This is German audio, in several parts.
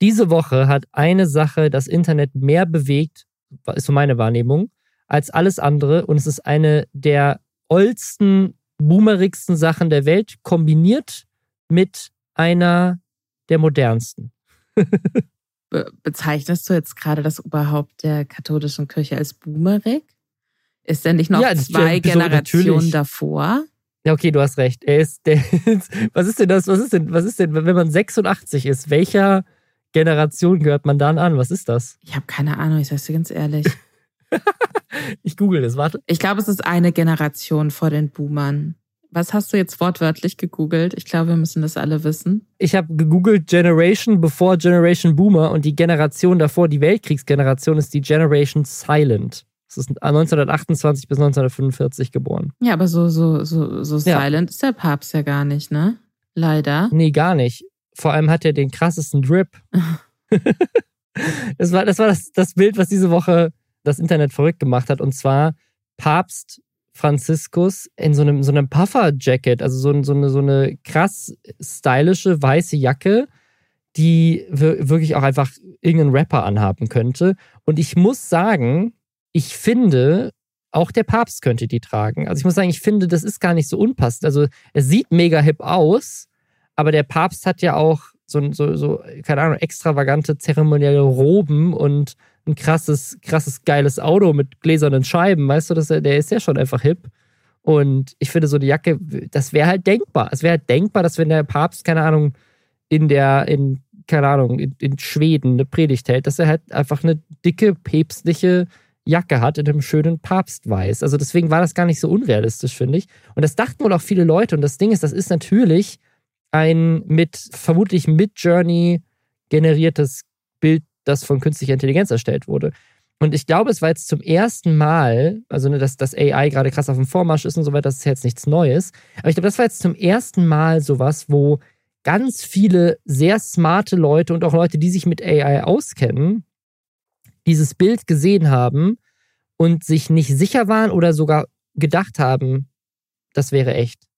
Diese Woche hat eine Sache das Internet mehr bewegt, ist so meine Wahrnehmung, als alles andere. Und es ist eine der oldsten, boomerigsten Sachen der Welt, kombiniert mit einer der modernsten. Be bezeichnest du jetzt gerade das Oberhaupt der katholischen Kirche als boomerig? Ist denn nicht noch ja, zwei Generationen so, davor? Ja, okay, du hast recht. Er ist der. was ist denn das? Was ist denn, was ist denn, wenn man 86 ist? Welcher Generation gehört man dann an? Was ist das? Ich habe keine Ahnung, ich sag's dir ganz ehrlich. ich google das, warte. Ich glaube, es ist eine Generation vor den Boomern. Was hast du jetzt wortwörtlich gegoogelt? Ich glaube, wir müssen das alle wissen. Ich habe gegoogelt Generation before Generation Boomer und die Generation davor, die Weltkriegsgeneration, ist die Generation Silent. Das ist 1928 bis 1945 geboren. Ja, aber so, so, so, so ja. silent ist der Papst ja gar nicht, ne? Leider. Nee, gar nicht. Vor allem hat er den krassesten Drip. das war, das, war das, das Bild, was diese Woche das Internet verrückt gemacht hat. Und zwar Papst Franziskus in so einem, so einem Puffer-Jacket, also so, so, eine, so eine krass stylische weiße Jacke, die wirklich auch einfach irgendein Rapper anhaben könnte. Und ich muss sagen, ich finde, auch der Papst könnte die tragen. Also ich muss sagen, ich finde, das ist gar nicht so unpassend. Also es sieht mega hip aus, aber der Papst hat ja auch so, so, so keine Ahnung, extravagante zeremonielle Roben und ein krasses, krasses, geiles Auto mit gläsernen Scheiben. Weißt du, dass er, der ist ja schon einfach hip. Und ich finde so die Jacke, das wäre halt denkbar. Es wäre halt denkbar, dass wenn der Papst, keine Ahnung, in der, in, keine Ahnung, in, in Schweden eine Predigt hält, dass er halt einfach eine dicke, päpstliche Jacke hat in einem schönen Papstweiß. Also deswegen war das gar nicht so unrealistisch, finde ich. Und das dachten wohl auch viele Leute. Und das Ding ist, das ist natürlich ein mit vermutlich mit Journey generiertes Bild, das von künstlicher Intelligenz erstellt wurde. Und ich glaube, es war jetzt zum ersten Mal, also ne, dass das AI gerade krass auf dem Vormarsch ist und so weiter, das ist jetzt nichts Neues. Aber ich glaube, das war jetzt zum ersten Mal sowas, wo ganz viele sehr smarte Leute und auch Leute, die sich mit AI auskennen, dieses Bild gesehen haben und sich nicht sicher waren oder sogar gedacht haben, das wäre echt.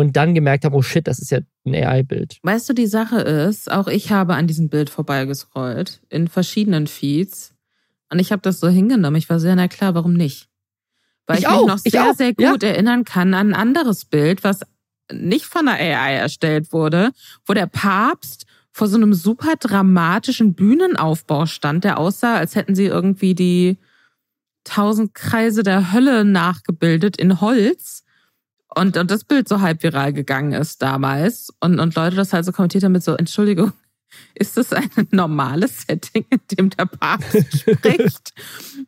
Und dann gemerkt haben, oh shit, das ist ja ein AI-Bild. Weißt du, die Sache ist, auch ich habe an diesem Bild vorbeigescrollt in verschiedenen Feeds und ich habe das so hingenommen. Ich war sehr, na klar, warum nicht? Weil ich, ich mich noch sehr, sehr gut ja. erinnern kann an ein anderes Bild, was nicht von der AI erstellt wurde, wo der Papst vor so einem super dramatischen Bühnenaufbau stand, der aussah, als hätten sie irgendwie die tausend Kreise der Hölle nachgebildet in Holz. Und, und das Bild so halb viral gegangen ist damals. Und, und Leute das halt so kommentiert haben mit so, Entschuldigung, ist das ein normales Setting, in dem der Papst spricht?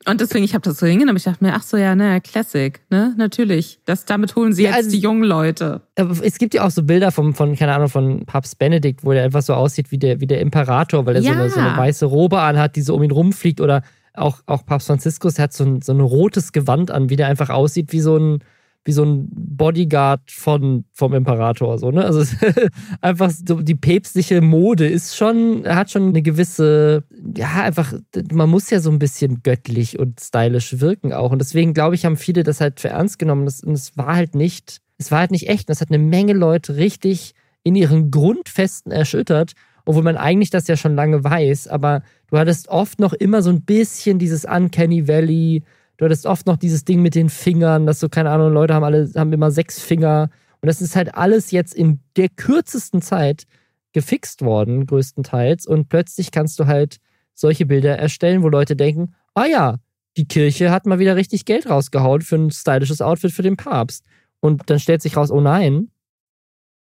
Und deswegen, ich habe das so hingenommen. Ich dachte mir, ach so, ja, naja, Classic, ne? Natürlich. Das, damit holen sie ja, jetzt also, die jungen Leute. Es gibt ja auch so Bilder vom, von, keine Ahnung, von Papst Benedikt, wo der einfach so aussieht wie der, wie der Imperator, weil er ja. so, eine, so eine weiße Robe anhat, die so um ihn rumfliegt. Oder auch, auch Papst Franziskus, der hat so ein, so ein rotes Gewand an, wie der einfach aussieht wie so ein wie so ein Bodyguard von, vom Imperator. So, ne? Also einfach so, die päpstliche Mode ist schon, hat schon eine gewisse, ja, einfach, man muss ja so ein bisschen göttlich und stylisch wirken auch. Und deswegen, glaube ich, haben viele das halt für ernst genommen. und es war halt nicht, es war halt nicht echt. Und das hat eine Menge Leute richtig in ihren Grundfesten erschüttert, obwohl man eigentlich das ja schon lange weiß. Aber du hattest oft noch immer so ein bisschen dieses Uncanny Valley, Du hattest oft noch dieses Ding mit den Fingern, dass so, keine Ahnung, Leute haben alle, haben immer sechs Finger. Und das ist halt alles jetzt in der kürzesten Zeit gefixt worden, größtenteils. Und plötzlich kannst du halt solche Bilder erstellen, wo Leute denken, ah ja, die Kirche hat mal wieder richtig Geld rausgehauen für ein stylisches Outfit für den Papst. Und dann stellt sich raus, oh nein,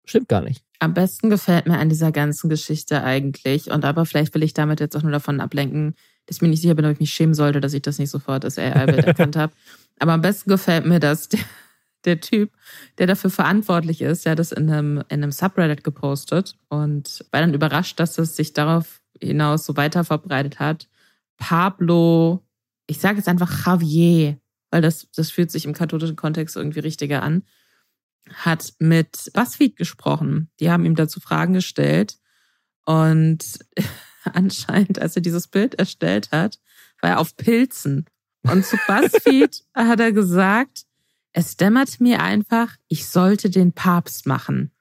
stimmt gar nicht. Am besten gefällt mir an dieser ganzen Geschichte eigentlich, und aber vielleicht will ich damit jetzt auch nur davon ablenken, dass ich mir nicht sicher bin, ob ich mich schämen sollte, dass ich das nicht sofort als AI-Bild erkannt habe. Aber am besten gefällt mir, dass der, der Typ, der dafür verantwortlich ist, der hat das in einem, in einem Subreddit gepostet und war dann überrascht, dass es sich darauf hinaus so weiter verbreitet hat. Pablo, ich sage jetzt einfach Javier, weil das, das fühlt sich im katholischen Kontext irgendwie richtiger an, hat mit BuzzFeed gesprochen. Die haben ihm dazu Fragen gestellt und anscheinend, als er dieses Bild erstellt hat, war er auf Pilzen. Und zu BuzzFeed hat er gesagt, es dämmert mir einfach, ich sollte den Papst machen.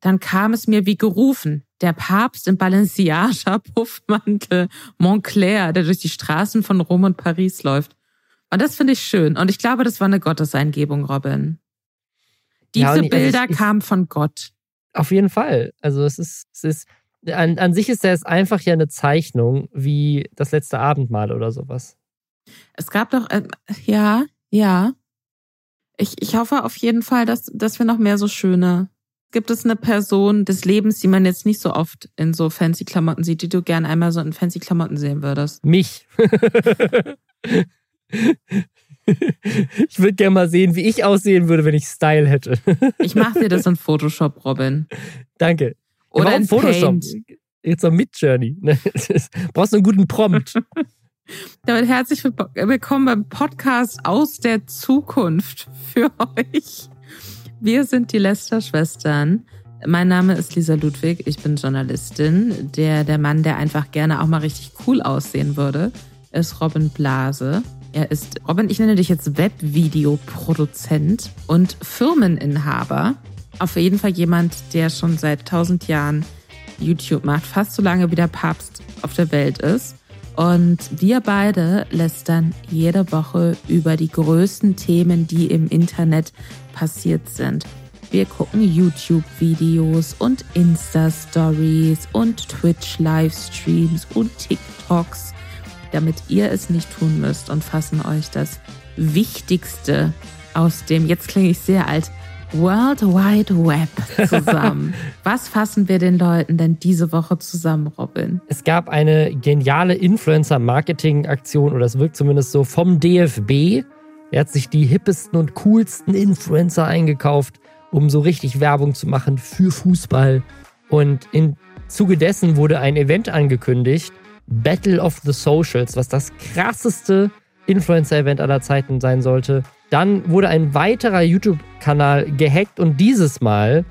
Dann kam es mir wie gerufen. der Papst im Balenciaga Puffmantel Montclair, der durch die Straßen von Rom und Paris läuft. Und das finde ich schön. Und ich glaube, das war eine Gotteseingebung, Robin. Diese ja, ich, Bilder also ich, kamen von Gott. Auf jeden Fall. Also es ist, es ist an, an sich ist das einfach ja eine Zeichnung wie das letzte Abendmahl oder sowas. Es gab doch, äh, ja, ja. Ich, ich hoffe auf jeden Fall, dass, dass wir noch mehr so schöne. Gibt es eine Person des Lebens, die man jetzt nicht so oft in so fancy Klamotten sieht, die du gern einmal so in fancy Klamotten sehen würdest? Mich. ich würde gerne mal sehen, wie ich aussehen würde, wenn ich Style hätte. ich mache dir das in Photoshop, Robin. Danke. Oder in Photoshop. Paint. Jetzt noch mit Journey. Brauchst du einen guten Prompt. Damit herzlich willkommen beim Podcast aus der Zukunft für euch. Wir sind die Lester-Schwestern. Mein Name ist Lisa Ludwig. Ich bin Journalistin. Der, der Mann, der einfach gerne auch mal richtig cool aussehen würde, ist Robin Blase. Er ist, Robin, ich nenne dich jetzt Webvideoproduzent und Firmeninhaber. Auf jeden Fall jemand, der schon seit tausend Jahren YouTube macht, fast so lange wie der Papst auf der Welt ist. Und wir beide lästern jede Woche über die größten Themen, die im Internet passiert sind. Wir gucken YouTube-Videos und Insta-Stories und Twitch-Livestreams und TikToks damit ihr es nicht tun müsst und fassen euch das Wichtigste aus dem, jetzt klinge ich sehr alt, World Wide Web zusammen. Was fassen wir den Leuten denn diese Woche zusammen, Robin? Es gab eine geniale Influencer-Marketing-Aktion, oder es wirkt zumindest so, vom DFB. Er hat sich die hippesten und coolsten Influencer eingekauft, um so richtig Werbung zu machen für Fußball. Und im Zuge dessen wurde ein Event angekündigt, Battle of the Socials, was das krasseste Influencer-Event aller Zeiten sein sollte. Dann wurde ein weiterer YouTube-Kanal gehackt und dieses Mal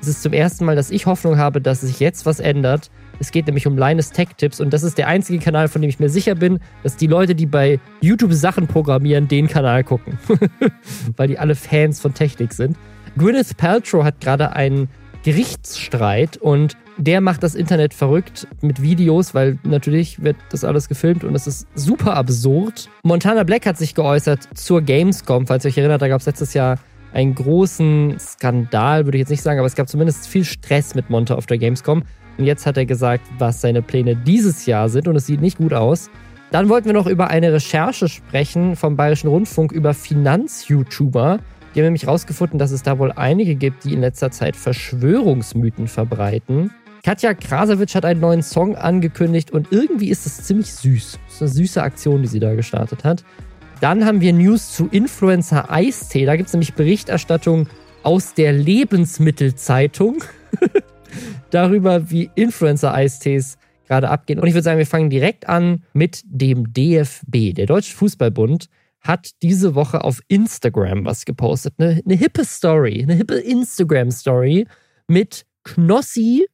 ist es zum ersten Mal, dass ich Hoffnung habe, dass sich jetzt was ändert. Es geht nämlich um Linus Tech Tips und das ist der einzige Kanal, von dem ich mir sicher bin, dass die Leute, die bei YouTube Sachen programmieren, den Kanal gucken. Weil die alle Fans von Technik sind. Gwyneth Paltrow hat gerade einen Gerichtsstreit und der macht das Internet verrückt mit Videos, weil natürlich wird das alles gefilmt und es ist super absurd. Montana Black hat sich geäußert zur Gamescom, falls ihr euch erinnert, da gab es letztes Jahr einen großen Skandal, würde ich jetzt nicht sagen, aber es gab zumindest viel Stress mit Monta auf der Gamescom. Und jetzt hat er gesagt, was seine Pläne dieses Jahr sind und es sieht nicht gut aus. Dann wollten wir noch über eine Recherche sprechen vom Bayerischen Rundfunk über Finanz-YouTuber. Die haben nämlich herausgefunden, dass es da wohl einige gibt, die in letzter Zeit Verschwörungsmythen verbreiten. Katja Krasowitsch hat einen neuen Song angekündigt und irgendwie ist es ziemlich süß. Das ist eine süße Aktion, die sie da gestartet hat. Dann haben wir News zu Influencer Eistee. Da gibt es nämlich Berichterstattung aus der Lebensmittelzeitung darüber, wie Influencer Eistees gerade abgehen. Und ich würde sagen, wir fangen direkt an mit dem DFB. Der Deutsche Fußballbund hat diese Woche auf Instagram was gepostet. Eine, eine hippe Story, eine hippe Instagram-Story mit Knossi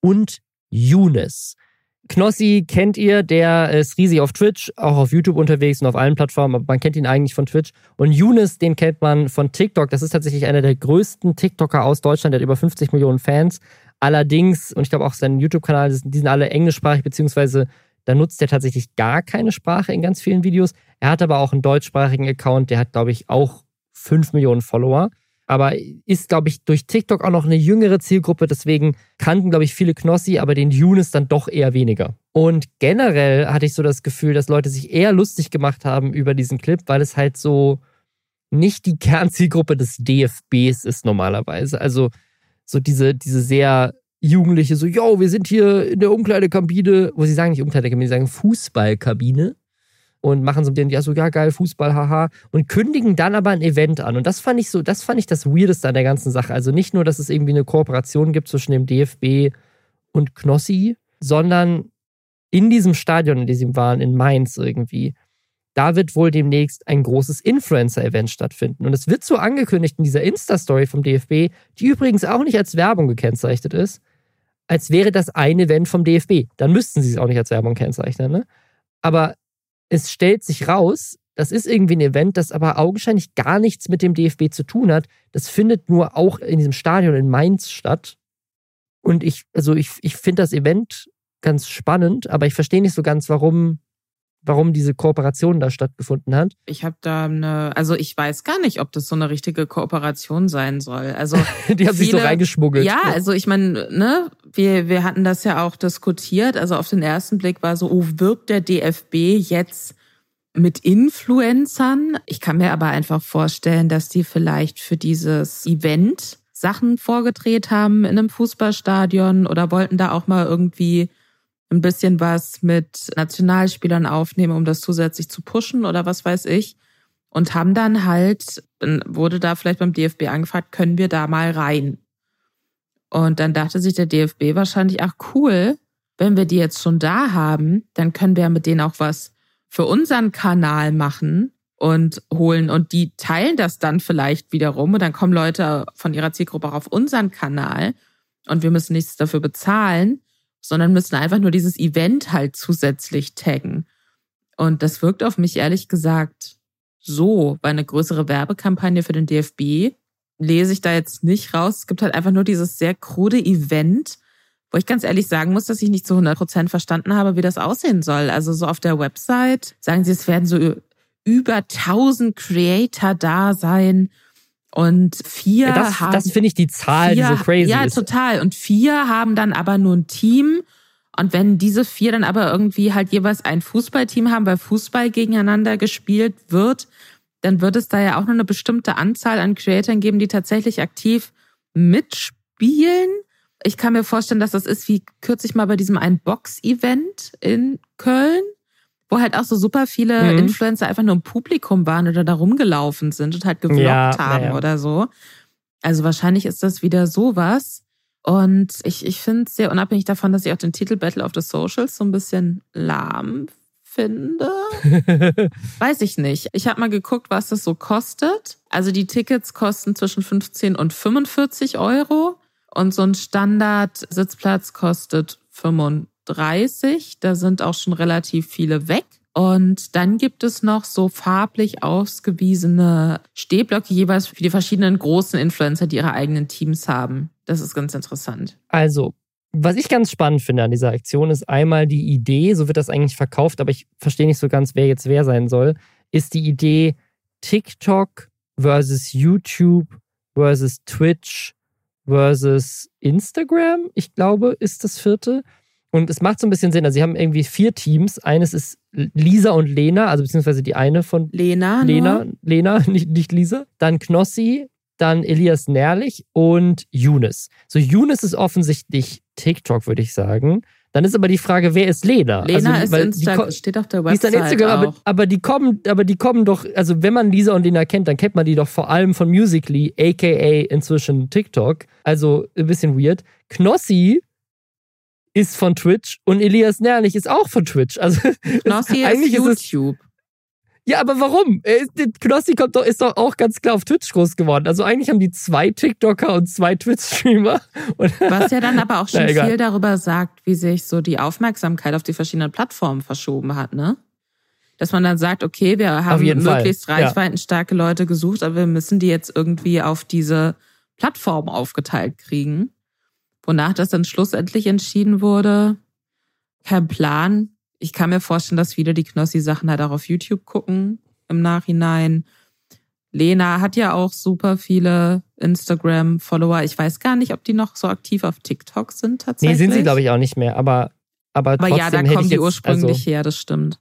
und Younes. Knossi kennt ihr, der ist riesig auf Twitch, auch auf YouTube unterwegs und auf allen Plattformen, aber man kennt ihn eigentlich von Twitch. Und Younes, den kennt man von TikTok. Das ist tatsächlich einer der größten TikToker aus Deutschland, der hat über 50 Millionen Fans. Allerdings, und ich glaube auch sein YouTube-Kanal, die sind alle englischsprachig, beziehungsweise da nutzt er tatsächlich gar keine Sprache in ganz vielen Videos. Er hat aber auch einen deutschsprachigen Account, der hat, glaube ich, auch 5 Millionen Follower aber ist, glaube ich, durch TikTok auch noch eine jüngere Zielgruppe. Deswegen kannten, glaube ich, viele Knossi, aber den Younes dann doch eher weniger. Und generell hatte ich so das Gefühl, dass Leute sich eher lustig gemacht haben über diesen Clip, weil es halt so nicht die Kernzielgruppe des DFBs ist normalerweise. Also so diese, diese sehr jugendliche, so, yo, wir sind hier in der Umkleidekabine, wo sie sagen nicht Umkleidekabine, sie sagen Fußballkabine und machen so den, ja, so, ja, geil, Fußball, haha, und kündigen dann aber ein Event an. Und das fand ich so, das fand ich das Weirdeste an der ganzen Sache. Also nicht nur, dass es irgendwie eine Kooperation gibt zwischen dem DFB und Knossi, sondern in diesem Stadion, in dem sie waren, in Mainz irgendwie, da wird wohl demnächst ein großes Influencer-Event stattfinden. Und es wird so angekündigt in dieser Insta-Story vom DFB, die übrigens auch nicht als Werbung gekennzeichnet ist, als wäre das ein Event vom DFB. Dann müssten sie es auch nicht als Werbung kennzeichnen. Ne? Aber es stellt sich raus, das ist irgendwie ein Event, das aber augenscheinlich gar nichts mit dem DFB zu tun hat. Das findet nur auch in diesem Stadion in Mainz statt. Und ich, also ich, ich finde das Event ganz spannend, aber ich verstehe nicht so ganz, warum warum diese Kooperation da stattgefunden hat. Ich habe da eine, also ich weiß gar nicht, ob das so eine richtige Kooperation sein soll. Also die haben sich so reingeschmuggelt. Ja, also ich meine, ne, wir wir hatten das ja auch diskutiert. Also auf den ersten Blick war so, oh, wirbt der DFB jetzt mit Influencern? Ich kann mir aber einfach vorstellen, dass die vielleicht für dieses Event Sachen vorgedreht haben in einem Fußballstadion oder wollten da auch mal irgendwie ein bisschen was mit Nationalspielern aufnehmen, um das zusätzlich zu pushen oder was weiß ich. Und haben dann halt, wurde da vielleicht beim DFB angefragt, können wir da mal rein? Und dann dachte sich der DFB wahrscheinlich, ach cool, wenn wir die jetzt schon da haben, dann können wir mit denen auch was für unseren Kanal machen und holen und die teilen das dann vielleicht wiederum und dann kommen Leute von ihrer Zielgruppe auch auf unseren Kanal und wir müssen nichts dafür bezahlen sondern müssen einfach nur dieses Event halt zusätzlich taggen. Und das wirkt auf mich ehrlich gesagt so, weil eine größere Werbekampagne für den DFB lese ich da jetzt nicht raus. Es gibt halt einfach nur dieses sehr krude Event, wo ich ganz ehrlich sagen muss, dass ich nicht zu 100 Prozent verstanden habe, wie das aussehen soll. Also so auf der Website sagen sie, es werden so über 1000 Creator da sein und vier das, haben. Das finde ich die Zahl, vier, die so crazy ja, ist. Ja, total. Und vier haben dann aber nur ein Team. Und wenn diese vier dann aber irgendwie halt jeweils ein Fußballteam haben, weil Fußball gegeneinander gespielt wird, dann wird es da ja auch nur eine bestimmte Anzahl an Creatoren geben, die tatsächlich aktiv mitspielen. Ich kann mir vorstellen, dass das ist wie kürzlich mal bei diesem ein Box-Event in Köln wo halt auch so super viele mhm. Influencer einfach nur im Publikum waren oder da rumgelaufen sind und halt gevloggt ja, haben ja. oder so. Also wahrscheinlich ist das wieder sowas. Und ich, ich finde es sehr unabhängig davon, dass ich auch den Titel Battle of the Socials so ein bisschen lahm finde. Weiß ich nicht. Ich habe mal geguckt, was das so kostet. Also die Tickets kosten zwischen 15 und 45 Euro. Und so ein Standard-Sitzplatz kostet 35 30. Da sind auch schon relativ viele weg. Und dann gibt es noch so farblich ausgewiesene Stehblöcke jeweils für die verschiedenen großen Influencer, die ihre eigenen Teams haben. Das ist ganz interessant. Also, was ich ganz spannend finde an dieser Aktion ist einmal die Idee, so wird das eigentlich verkauft, aber ich verstehe nicht so ganz, wer jetzt wer sein soll, ist die Idee TikTok versus YouTube versus Twitch versus Instagram, ich glaube, ist das vierte. Und es macht so ein bisschen Sinn. Also, sie haben irgendwie vier Teams. Eines ist Lisa und Lena, also beziehungsweise die eine von Lena. Lena, nur? Lena, nicht, nicht Lisa. Dann Knossi, dann Elias Nährlich und Younes. So, Younes ist offensichtlich TikTok, würde ich sagen. Dann ist aber die Frage, wer ist Lena? Lena also, ist Instagram, steht auf der Website. Die ist Instagram, aber, aber, die kommen, aber die kommen doch, also wenn man Lisa und Lena kennt, dann kennt man die doch vor allem von Musically, aka inzwischen TikTok. Also ein bisschen weird. Knossi ist von Twitch und Elias Nerlich ist auch von Twitch. Also Knossi eigentlich ist YouTube. Es, ja, aber warum? Knossi kommt doch, ist doch auch ganz klar auf Twitch groß geworden. Also eigentlich haben die zwei TikToker und zwei Twitch-Streamer. Was ja dann aber auch schon Na, viel darüber sagt, wie sich so die Aufmerksamkeit auf die verschiedenen Plattformen verschoben hat, ne? Dass man dann sagt, okay, wir haben möglichst Fall. reichweitenstarke ja. Leute gesucht, aber wir müssen die jetzt irgendwie auf diese Plattform aufgeteilt kriegen. Wonach das dann schlussendlich entschieden wurde, kein Plan. Ich kann mir vorstellen, dass viele die Knossi-Sachen halt auch auf YouTube gucken im Nachhinein. Lena hat ja auch super viele Instagram-Follower. Ich weiß gar nicht, ob die noch so aktiv auf TikTok sind tatsächlich. Nee, sind sie, glaube ich, auch nicht mehr. Aber, aber, aber ja, da kommen die ursprünglich also, her, das stimmt.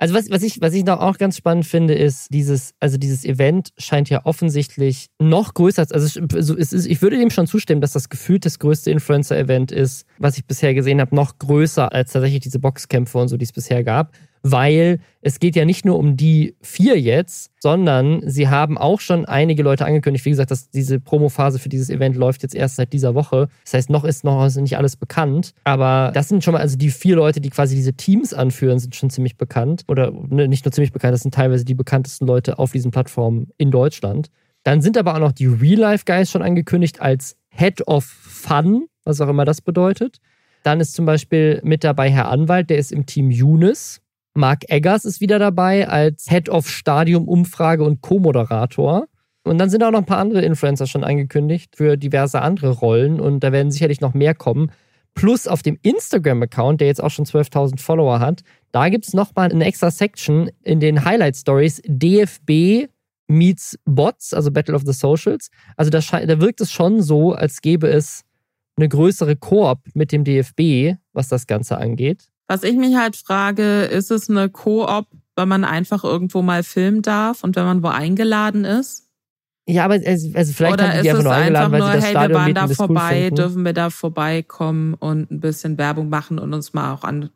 Also was, was, ich, was ich noch auch ganz spannend finde, ist dieses, also dieses Event scheint ja offensichtlich noch größer, also es ist, ich würde dem schon zustimmen, dass das gefühlt das größte Influencer-Event ist, was ich bisher gesehen habe, noch größer als tatsächlich diese Boxkämpfe und so, die es bisher gab weil es geht ja nicht nur um die vier jetzt, sondern sie haben auch schon einige Leute angekündigt. Wie gesagt, dass diese Promophase für dieses Event läuft jetzt erst seit dieser Woche. Das heißt, noch ist noch nicht alles bekannt. Aber das sind schon mal, also die vier Leute, die quasi diese Teams anführen, sind schon ziemlich bekannt. Oder ne, nicht nur ziemlich bekannt, das sind teilweise die bekanntesten Leute auf diesen Plattformen in Deutschland. Dann sind aber auch noch die Real-Life-Guys schon angekündigt als Head of Fun, was auch immer das bedeutet. Dann ist zum Beispiel mit dabei Herr Anwalt, der ist im Team Younes. Mark Eggers ist wieder dabei als Head of Stadium Umfrage und Co-Moderator. Und dann sind auch noch ein paar andere Influencer schon angekündigt für diverse andere Rollen und da werden sicherlich noch mehr kommen. Plus auf dem Instagram-Account, der jetzt auch schon 12.000 Follower hat, da gibt es nochmal eine extra Section in den Highlight Stories DFB meets Bots, also Battle of the Socials. Also da, da wirkt es schon so, als gäbe es eine größere Koop mit dem DFB, was das Ganze angeht. Was ich mich halt frage, ist es eine Koop, weil man einfach irgendwo mal filmen darf und wenn man wo eingeladen ist? Ja, aber also, also vielleicht Oder haben die, einfach nur eingeladen, weil nur, sie das hey, Stadion wir waren da vorbei, cool dürfen wir da vorbeikommen und ein bisschen Werbung machen und uns mal auch an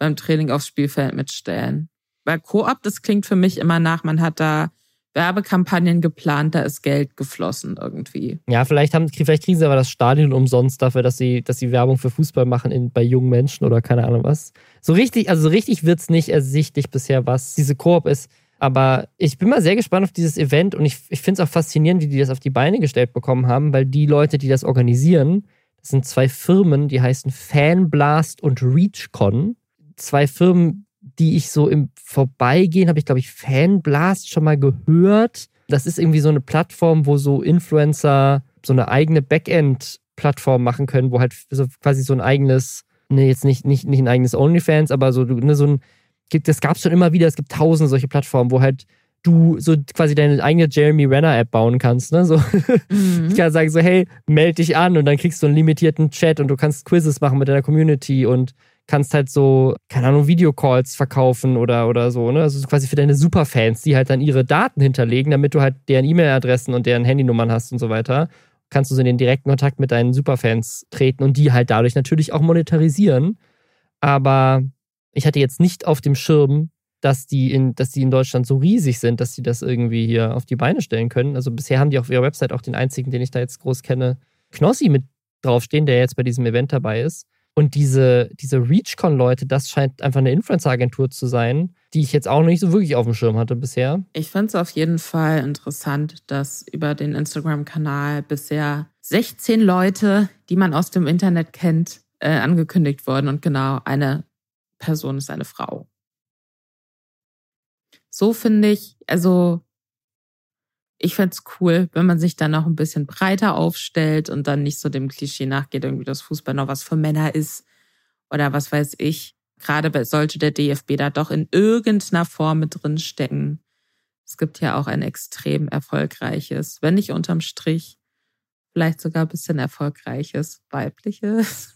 beim Training aufs Spielfeld mitstellen. Weil Koop, das klingt für mich immer nach, man hat da Werbekampagnen geplant, da ist Geld geflossen irgendwie. Ja, vielleicht haben vielleicht kriegen sie aber das Stadion umsonst dafür, dass sie, dass sie Werbung für Fußball machen in, bei jungen Menschen oder keine Ahnung was. So richtig, also so richtig wird es nicht ersichtlich bisher, was diese Koop ist. Aber ich bin mal sehr gespannt auf dieses Event und ich, ich finde es auch faszinierend, wie die das auf die Beine gestellt bekommen haben, weil die Leute, die das organisieren, das sind zwei Firmen, die heißen Fanblast und ReachCon. Zwei Firmen, die ich so im Vorbeigehen habe ich, glaube ich, Fanblast schon mal gehört. Das ist irgendwie so eine Plattform, wo so Influencer so eine eigene Backend-Plattform machen können, wo halt so quasi so ein eigenes, ne, jetzt nicht, nicht, nicht ein eigenes OnlyFans, aber so, ne, so ein, das gab es schon immer wieder, es gibt tausende solche Plattformen, wo halt du so quasi deine eigene Jeremy Renner App bauen kannst, ne? So mhm. ich kann sagen so hey, melde dich an und dann kriegst du einen limitierten Chat und du kannst Quizzes machen mit deiner Community und kannst halt so, keine Ahnung, Videocalls verkaufen oder, oder so, ne? Also quasi für deine Superfans, die halt dann ihre Daten hinterlegen, damit du halt deren E-Mail-Adressen und deren Handynummern hast und so weiter. Kannst du so in den direkten Kontakt mit deinen Superfans treten und die halt dadurch natürlich auch monetarisieren. Aber ich hatte jetzt nicht auf dem Schirm, dass die in, dass die in Deutschland so riesig sind, dass sie das irgendwie hier auf die Beine stellen können. Also bisher haben die auf ihrer Website auch den einzigen, den ich da jetzt groß kenne, Knossi mit draufstehen, der jetzt bei diesem Event dabei ist. Und diese, diese ReachCon-Leute, das scheint einfach eine Influencer-Agentur zu sein, die ich jetzt auch nicht so wirklich auf dem Schirm hatte bisher. Ich finde es auf jeden Fall interessant, dass über den Instagram-Kanal bisher 16 Leute, die man aus dem Internet kennt, äh, angekündigt wurden. Und genau, eine Person ist eine Frau. So finde ich, also ich fände es cool, wenn man sich dann noch ein bisschen breiter aufstellt und dann nicht so dem Klischee nachgeht, irgendwie, dass Fußball noch was für Männer ist oder was weiß ich. Gerade sollte der DFB da doch in irgendeiner Form mit drin stecken. Es gibt ja auch ein extrem erfolgreiches, wenn nicht unterm Strich, vielleicht sogar ein bisschen erfolgreiches weibliches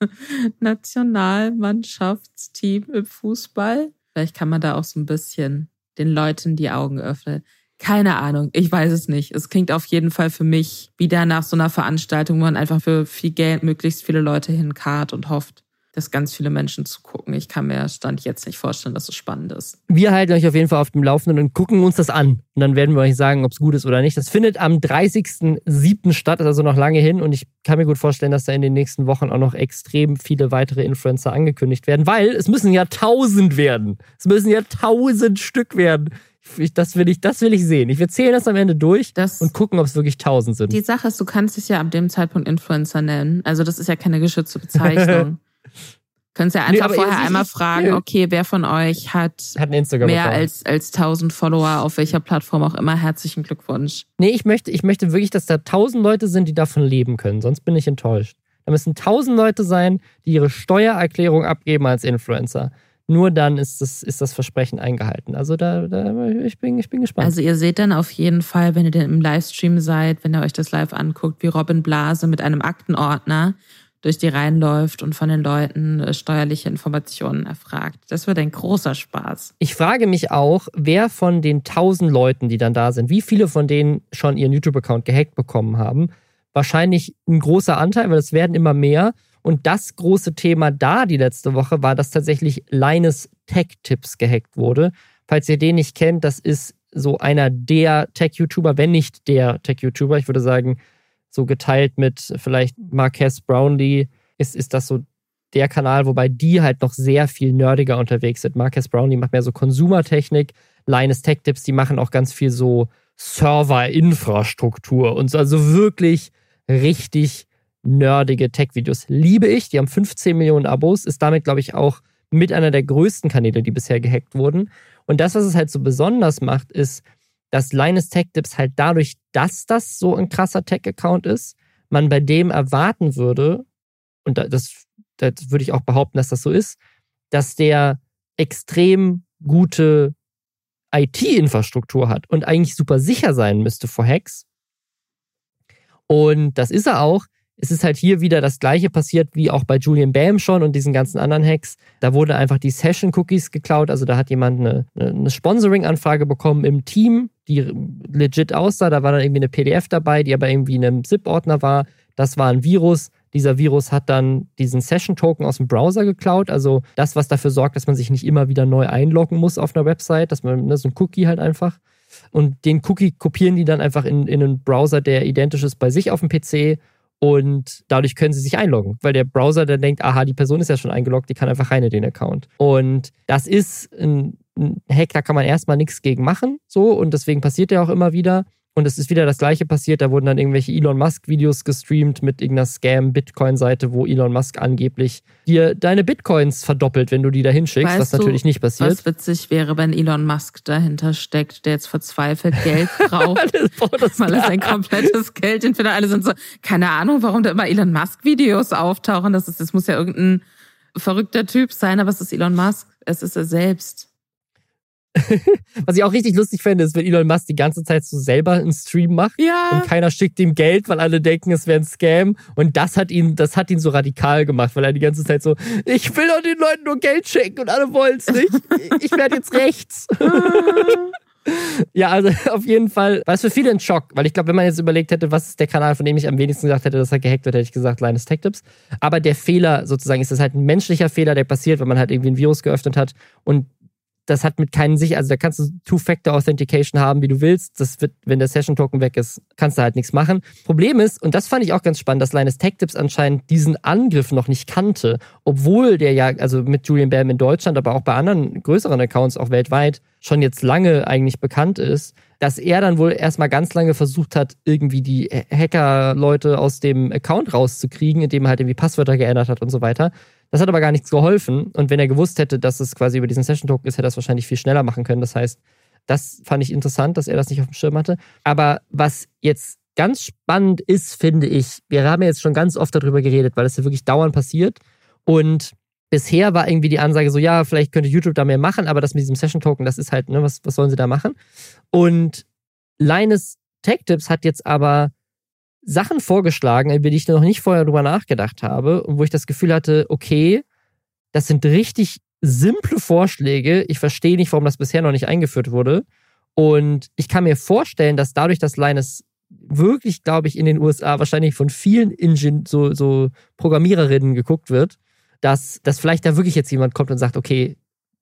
Nationalmannschaftsteam im Fußball. Vielleicht kann man da auch so ein bisschen den Leuten die Augen öffnen. Keine Ahnung, ich weiß es nicht. Es klingt auf jeden Fall für mich wieder nach so einer Veranstaltung, wo man einfach für viel Geld möglichst viele Leute hinkart und hofft, dass ganz viele Menschen zugucken. Ich kann mir Stand jetzt nicht vorstellen, dass es spannend ist. Wir halten euch auf jeden Fall auf dem Laufenden und gucken uns das an. Und dann werden wir euch sagen, ob es gut ist oder nicht. Das findet am 30.07. statt, also noch lange hin. Und ich kann mir gut vorstellen, dass da in den nächsten Wochen auch noch extrem viele weitere Influencer angekündigt werden, weil es müssen ja tausend werden. Es müssen ja tausend Stück werden. Ich, das, will ich, das will ich sehen. Ich will zählen das am Ende durch das, und gucken, ob es wirklich tausend sind. Die Sache ist, du kannst dich ja ab dem Zeitpunkt Influencer nennen. Also das ist ja keine geschützte Bezeichnung. Könntest ja einfach nee, vorher einmal fragen, okay, wer von euch hat, hat mehr als, als 1000 Follower auf welcher Plattform auch immer. Herzlichen Glückwunsch. Nee, ich möchte, ich möchte wirklich, dass da 1000 Leute sind, die davon leben können. Sonst bin ich enttäuscht. Da müssen 1000 Leute sein, die ihre Steuererklärung abgeben als Influencer nur dann ist das, ist das Versprechen eingehalten. Also da, da ich, bin, ich bin gespannt. Also ihr seht dann auf jeden Fall, wenn ihr denn im Livestream seid, wenn ihr euch das live anguckt, wie Robin Blase mit einem Aktenordner durch die Reihen läuft und von den Leuten äh, steuerliche Informationen erfragt. Das wird ein großer Spaß. Ich frage mich auch, wer von den tausend Leuten, die dann da sind, wie viele von denen schon ihren YouTube-Account gehackt bekommen haben. Wahrscheinlich ein großer Anteil, weil es werden immer mehr. Und das große Thema da die letzte Woche war, dass tatsächlich Linus Tech Tips gehackt wurde. Falls ihr den nicht kennt, das ist so einer der Tech-YouTuber, wenn nicht der Tech-YouTuber. Ich würde sagen, so geteilt mit vielleicht Marques Brownlee ist, ist das so der Kanal, wobei die halt noch sehr viel nerdiger unterwegs sind. Marques Brownlee macht mehr so Konsumertechnik. Linus Tech Tips, die machen auch ganz viel so Server-Infrastruktur und so, also wirklich richtig nerdige Tech-Videos. Liebe ich. Die haben 15 Millionen Abos, ist damit, glaube ich, auch mit einer der größten Kanäle, die bisher gehackt wurden. Und das, was es halt so besonders macht, ist, dass Linus Tech Tips halt dadurch, dass das so ein krasser Tech-Account ist, man bei dem erwarten würde, und das, das würde ich auch behaupten, dass das so ist, dass der extrem gute IT-Infrastruktur hat und eigentlich super sicher sein müsste vor Hacks. Und das ist er auch. Es ist halt hier wieder das gleiche passiert wie auch bei Julian Bam schon und diesen ganzen anderen Hacks. Da wurde einfach die Session-Cookies geklaut. Also da hat jemand eine, eine Sponsoring-Anfrage bekommen im Team, die legit aussah. Da war dann irgendwie eine PDF dabei, die aber irgendwie in einem ZIP-Ordner war. Das war ein Virus. Dieser Virus hat dann diesen Session-Token aus dem Browser geklaut. Also das, was dafür sorgt, dass man sich nicht immer wieder neu einloggen muss auf einer Website, dass man ne, so ein Cookie halt einfach. Und den Cookie kopieren die dann einfach in, in einen Browser, der identisch ist bei sich auf dem PC. Und dadurch können sie sich einloggen, weil der Browser dann denkt, aha, die Person ist ja schon eingeloggt, die kann einfach rein in den Account. Und das ist ein, ein Hack, da kann man erstmal nichts gegen machen, so. Und deswegen passiert der auch immer wieder. Und es ist wieder das gleiche passiert. Da wurden dann irgendwelche Elon Musk-Videos gestreamt mit irgendeiner Scam-Bitcoin-Seite, wo Elon Musk angeblich dir deine Bitcoins verdoppelt, wenn du die da hinschickst, was natürlich nicht passiert. Was witzig wäre, wenn Elon Musk dahinter steckt, der jetzt verzweifelt Geld braucht, weil er sein komplettes Geld entweder alle sind so, keine Ahnung, warum da immer Elon Musk-Videos auftauchen. Das, ist, das muss ja irgendein verrückter Typ sein, aber es ist Elon Musk. Es ist er selbst. Was ich auch richtig lustig fände, ist, wenn Elon Musk die ganze Zeit so selber einen Stream macht ja. und keiner schickt ihm Geld, weil alle denken, es wäre ein Scam. Und das hat ihn, das hat ihn so radikal gemacht, weil er die ganze Zeit so, ich will doch den Leuten nur Geld schenken und alle wollen es nicht. Ich werde jetzt rechts. ja, also auf jeden Fall war es für viele ein Schock, weil ich glaube, wenn man jetzt überlegt hätte, was ist der Kanal, von dem ich am wenigsten gesagt hätte, dass er gehackt wird, hätte ich gesagt, Linus Tech Tips. Aber der Fehler sozusagen ist das halt ein menschlicher Fehler, der passiert, wenn man halt irgendwie ein Virus geöffnet hat und das hat mit keinen Sicherheit, also da kannst du Two-Factor-Authentication haben, wie du willst. Das wird, wenn der Session-Token weg ist, kannst du halt nichts machen. Problem ist, und das fand ich auch ganz spannend, dass Linus Tech Tips anscheinend diesen Angriff noch nicht kannte, obwohl der ja, also mit Julian Bam in Deutschland, aber auch bei anderen größeren Accounts auch weltweit schon jetzt lange eigentlich bekannt ist, dass er dann wohl erstmal ganz lange versucht hat, irgendwie die Hacker-Leute aus dem Account rauszukriegen, indem er halt irgendwie Passwörter geändert hat und so weiter. Das hat aber gar nichts geholfen. Und wenn er gewusst hätte, dass es quasi über diesen Session-Token ist, hätte er das wahrscheinlich viel schneller machen können. Das heißt, das fand ich interessant, dass er das nicht auf dem Schirm hatte. Aber was jetzt ganz spannend ist, finde ich, wir haben ja jetzt schon ganz oft darüber geredet, weil das ja wirklich dauernd passiert. Und bisher war irgendwie die Ansage so, ja, vielleicht könnte YouTube da mehr machen, aber das mit diesem Session-Token, das ist halt, ne, was, was sollen sie da machen? Und Linus Tech Tips hat jetzt aber Sachen vorgeschlagen, über die ich noch nicht vorher drüber nachgedacht habe und wo ich das Gefühl hatte, okay, das sind richtig simple Vorschläge. Ich verstehe nicht, warum das bisher noch nicht eingeführt wurde. Und ich kann mir vorstellen, dass dadurch, dass Linus wirklich, glaube ich, in den USA wahrscheinlich von vielen Engine, so, so Programmiererinnen geguckt wird, dass, dass vielleicht da wirklich jetzt jemand kommt und sagt, okay,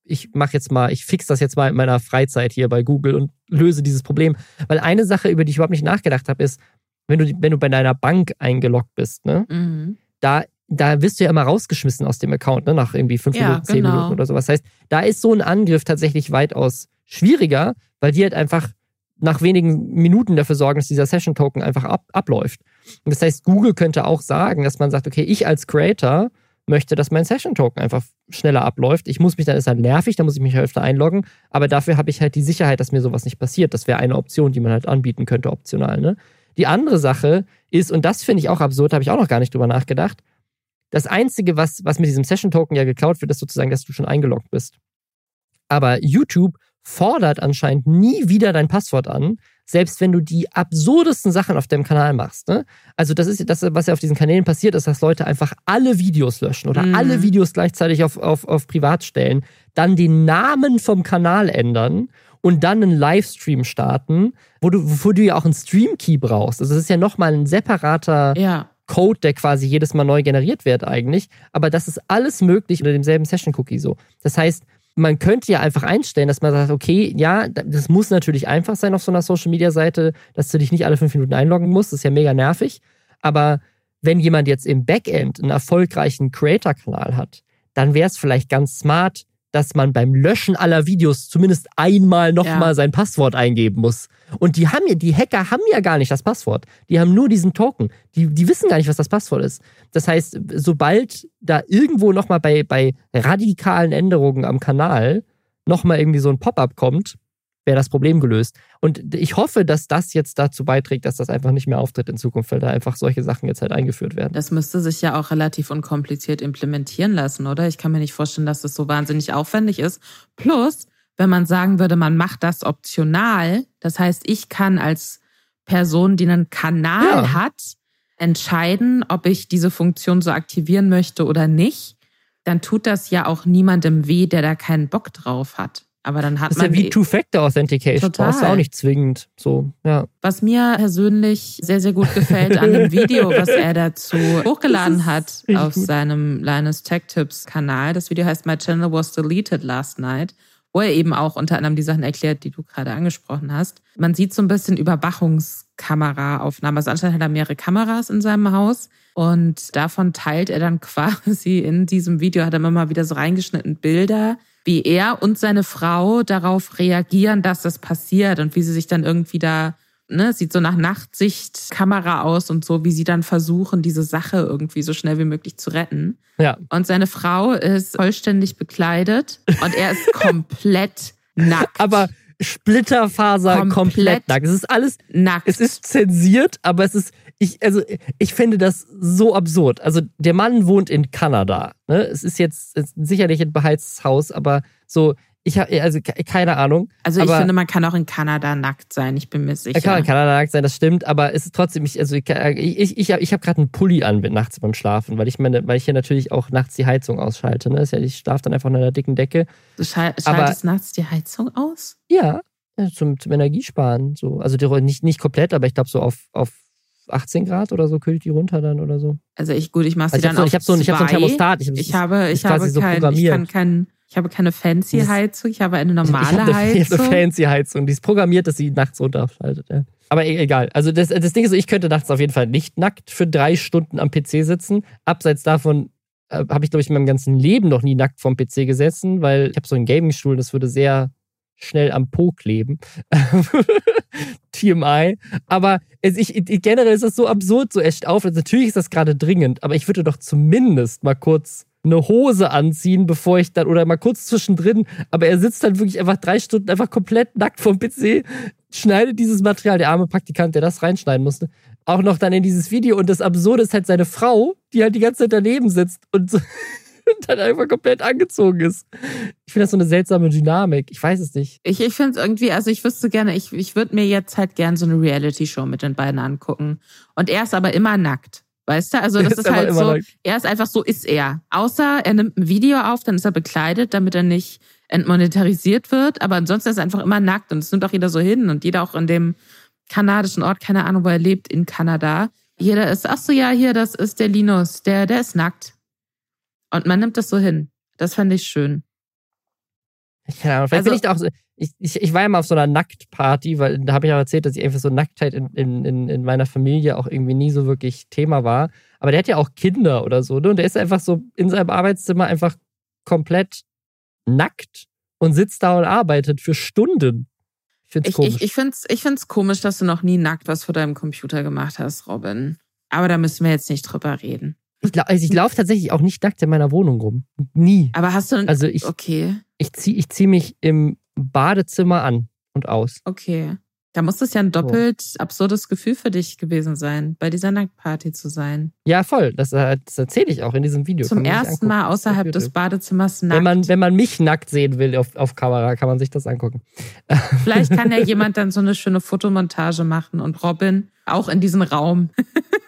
ich mache jetzt mal, ich fix das jetzt mal in meiner Freizeit hier bei Google und löse dieses Problem. Weil eine Sache, über die ich überhaupt nicht nachgedacht habe, ist, wenn du, wenn du bei deiner Bank eingeloggt bist, ne, mhm. da, da wirst du ja immer rausgeschmissen aus dem Account, ne, nach irgendwie fünf ja, Minuten, zehn genau. Minuten oder sowas. Das heißt, da ist so ein Angriff tatsächlich weitaus schwieriger, weil die halt einfach nach wenigen Minuten dafür sorgen, dass dieser Session-Token einfach ab, abläuft. Und das heißt, Google könnte auch sagen, dass man sagt, okay, ich als Creator möchte, dass mein Session-Token einfach schneller abläuft. Ich muss mich dann, ist halt nervig, da muss ich mich öfter einloggen, aber dafür habe ich halt die Sicherheit, dass mir sowas nicht passiert. Das wäre eine Option, die man halt anbieten könnte, optional. Ne? Die andere Sache ist, und das finde ich auch absurd, habe ich auch noch gar nicht drüber nachgedacht, das Einzige, was, was mit diesem Session-Token ja geklaut wird, ist sozusagen, dass du schon eingeloggt bist. Aber YouTube fordert anscheinend nie wieder dein Passwort an, selbst wenn du die absurdesten Sachen auf deinem Kanal machst. Ne? Also das ist das, was ja auf diesen Kanälen passiert ist, dass Leute einfach alle Videos löschen oder mhm. alle Videos gleichzeitig auf, auf, auf privat stellen, dann den Namen vom Kanal ändern und dann einen Livestream starten, wo du, wofür du ja auch einen Stream-Key brauchst. Also das ist ja nochmal ein separater ja. Code, der quasi jedes Mal neu generiert wird eigentlich. Aber das ist alles möglich unter demselben Session-Cookie so. Das heißt, man könnte ja einfach einstellen, dass man sagt, okay, ja, das muss natürlich einfach sein auf so einer Social-Media-Seite, dass du dich nicht alle fünf Minuten einloggen musst. Das ist ja mega nervig. Aber wenn jemand jetzt im Backend einen erfolgreichen Creator-Kanal hat, dann wäre es vielleicht ganz smart, dass man beim Löschen aller Videos zumindest einmal nochmal ja. sein Passwort eingeben muss. Und die haben ja, die Hacker haben ja gar nicht das Passwort. Die haben nur diesen Token. Die, die wissen gar nicht, was das Passwort ist. Das heißt, sobald da irgendwo nochmal bei, bei radikalen Änderungen am Kanal nochmal irgendwie so ein Pop-up kommt, wäre das Problem gelöst. Und ich hoffe, dass das jetzt dazu beiträgt, dass das einfach nicht mehr auftritt in Zukunft, weil da einfach solche Sachen jetzt halt eingeführt werden. Das müsste sich ja auch relativ unkompliziert implementieren lassen, oder? Ich kann mir nicht vorstellen, dass das so wahnsinnig aufwendig ist. Plus, wenn man sagen würde, man macht das optional, das heißt, ich kann als Person, die einen Kanal ja. hat, entscheiden, ob ich diese Funktion so aktivieren möchte oder nicht, dann tut das ja auch niemandem weh, der da keinen Bock drauf hat. Aber dann hat das ist man. ja wie Two-Factor-Authentication. Brauchst du auch nicht zwingend. So, ja. Was mir persönlich sehr, sehr gut gefällt an dem Video, was er dazu hochgeladen hat auf gut. seinem Linus Tech Tips Kanal. Das Video heißt My Channel was deleted last night wo er eben auch unter anderem die Sachen erklärt, die du gerade angesprochen hast. Man sieht so ein bisschen Überwachungskameraaufnahmen. Also anscheinend hat er mehrere Kameras in seinem Haus und davon teilt er dann quasi in diesem Video, hat er immer mal wieder so reingeschnitten Bilder, wie er und seine Frau darauf reagieren, dass das passiert und wie sie sich dann irgendwie da ne, sieht so nach Nachtsichtkamera aus und so, wie sie dann versuchen, diese Sache irgendwie so schnell wie möglich zu retten. Ja. Und seine Frau ist vollständig bekleidet und er ist komplett nackt. Aber Splitterfaser komplett, komplett nackt. Es ist alles nackt. Es ist zensiert, aber es ist ich also ich finde das so absurd. Also der Mann wohnt in Kanada. Ne? Es ist jetzt ist sicherlich ein beheiztes Haus, aber so ich habe also keine Ahnung. Also ich finde, man kann auch in Kanada nackt sein. Ich bin mir sicher. Man kann in Kanada nackt sein, das stimmt. Aber es ist trotzdem, ich, also ich, ich, ich, ich habe gerade einen Pulli an nachts beim Schlafen, weil ich meine, weil ich hier natürlich auch nachts die Heizung ausschalte. Ne? Ich schlafe dann einfach unter einer dicken Decke. Du schaltest aber, nachts die Heizung aus? Ja, zum, zum Energiesparen. So. Also die, nicht, nicht komplett, aber ich glaube so auf, auf 18 Grad oder so kühle ich die runter dann oder so. Also ich gut, ich mache sie also dann so, Ich habe so, ich hab so ein Thermostat. Ich, ich habe, ich habe kein, ich kann kein ich habe keine fancy Heizung, ich habe eine normale ich habe eine, Heizung. eine fancy Heizung, die ist programmiert, dass sie nachts runterschaltet. Ja. Aber e-, egal. Also das, das Ding ist so, ich könnte nachts auf jeden Fall nicht nackt für drei Stunden am PC sitzen. Abseits davon äh, habe ich, glaube ich, in meinem ganzen Leben noch nie nackt vorm PC gesessen, weil ich habe so einen Gaming-Stuhl, das würde sehr schnell am Po kleben. TMI. Aber es, ich, generell ist das so absurd, so echt auf. Also natürlich ist das gerade dringend, aber ich würde doch zumindest mal kurz eine Hose anziehen, bevor ich dann, oder mal kurz zwischendrin, aber er sitzt dann wirklich einfach drei Stunden einfach komplett nackt vom PC, schneidet dieses Material, der arme Praktikant, der das reinschneiden musste, auch noch dann in dieses Video und das Absurde ist halt seine Frau, die halt die ganze Zeit daneben sitzt und, und dann einfach komplett angezogen ist. Ich finde das so eine seltsame Dynamik. Ich weiß es nicht. Ich, ich finde es irgendwie, also ich wüsste gerne, ich, ich würde mir jetzt halt gerne so eine Reality-Show mit den beiden angucken. Und er ist aber immer nackt. Weißt du, also das ist, ist halt so, er ist einfach so, ist er. Außer er nimmt ein Video auf, dann ist er bekleidet, damit er nicht entmonetarisiert wird. Aber ansonsten ist er einfach immer nackt und es nimmt auch jeder so hin und jeder auch in dem kanadischen Ort, keine Ahnung, wo er lebt, in Kanada. Jeder ist, ach so, ja, hier, das ist der Linus, der, der ist nackt. Und man nimmt das so hin. Das fand ich schön. Ich keine Ahnung, vielleicht also, bin ich auch so, ich, ich, ich war ja mal auf so einer Nacktparty, weil da habe ich auch erzählt, dass ich einfach so Nacktheit in, in, in meiner Familie auch irgendwie nie so wirklich Thema war. Aber der hat ja auch Kinder oder so, ne? Und der ist einfach so in seinem Arbeitszimmer einfach komplett nackt und sitzt da und arbeitet für Stunden. Ich finde es komisch. Ich, ich finde es ich find's komisch, dass du noch nie nackt was vor deinem Computer gemacht hast, Robin. Aber da müssen wir jetzt nicht drüber reden. Ich, also ich laufe tatsächlich auch nicht nackt in meiner Wohnung rum. Nie. Aber hast du. Also ich, okay. Ich ziehe ich zieh mich im Badezimmer an und aus. Okay. Da muss das ja ein doppelt oh. absurdes Gefühl für dich gewesen sein, bei dieser Nacktparty zu sein. Ja, voll. Das, äh, das erzähle ich auch in diesem Video. Zum ersten Mal außerhalb des Badezimmers nackt. Wenn man, wenn man mich nackt sehen will auf, auf Kamera, kann man sich das angucken. Vielleicht kann ja jemand dann so eine schöne Fotomontage machen und Robin auch in diesen Raum.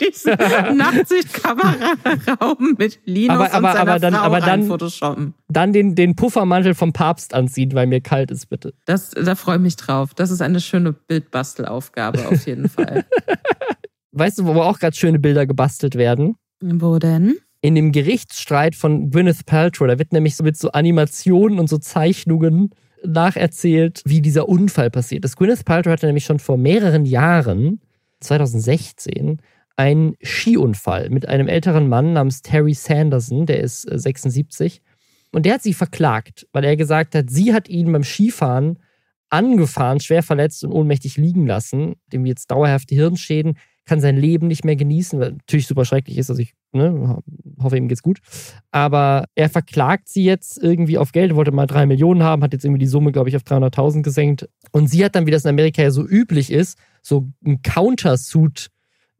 diesen Nachtsichtkameraraum mit Linus aber, aber, und seiner aber dann, Frau aber dann, photoshoppen. Dann den, den Puffermantel vom Papst anziehen, weil mir kalt ist, bitte. Das, da freue ich mich drauf. Das ist eine schöne Bildbastelaufgabe auf jeden Fall. Weißt du, wo auch gerade schöne Bilder gebastelt werden? Wo denn? In dem Gerichtsstreit von Gwyneth Paltrow. Da wird nämlich so mit so Animationen und so Zeichnungen nacherzählt, wie dieser Unfall passiert ist. Gwyneth Paltrow hatte nämlich schon vor mehreren Jahren, 2016, ein Skiunfall mit einem älteren Mann namens Terry Sanderson, der ist 76. Äh, und der hat sie verklagt, weil er gesagt hat, sie hat ihn beim Skifahren angefahren, schwer verletzt und ohnmächtig liegen lassen, dem jetzt dauerhafte Hirnschäden, kann sein Leben nicht mehr genießen, weil natürlich super schrecklich ist. Also ich ne, hoffe, ihm geht's gut. Aber er verklagt sie jetzt irgendwie auf Geld, wollte mal drei Millionen haben, hat jetzt irgendwie die Summe, glaube ich, auf 300.000 gesenkt. Und sie hat dann, wie das in Amerika ja so üblich ist, so ein Countersuit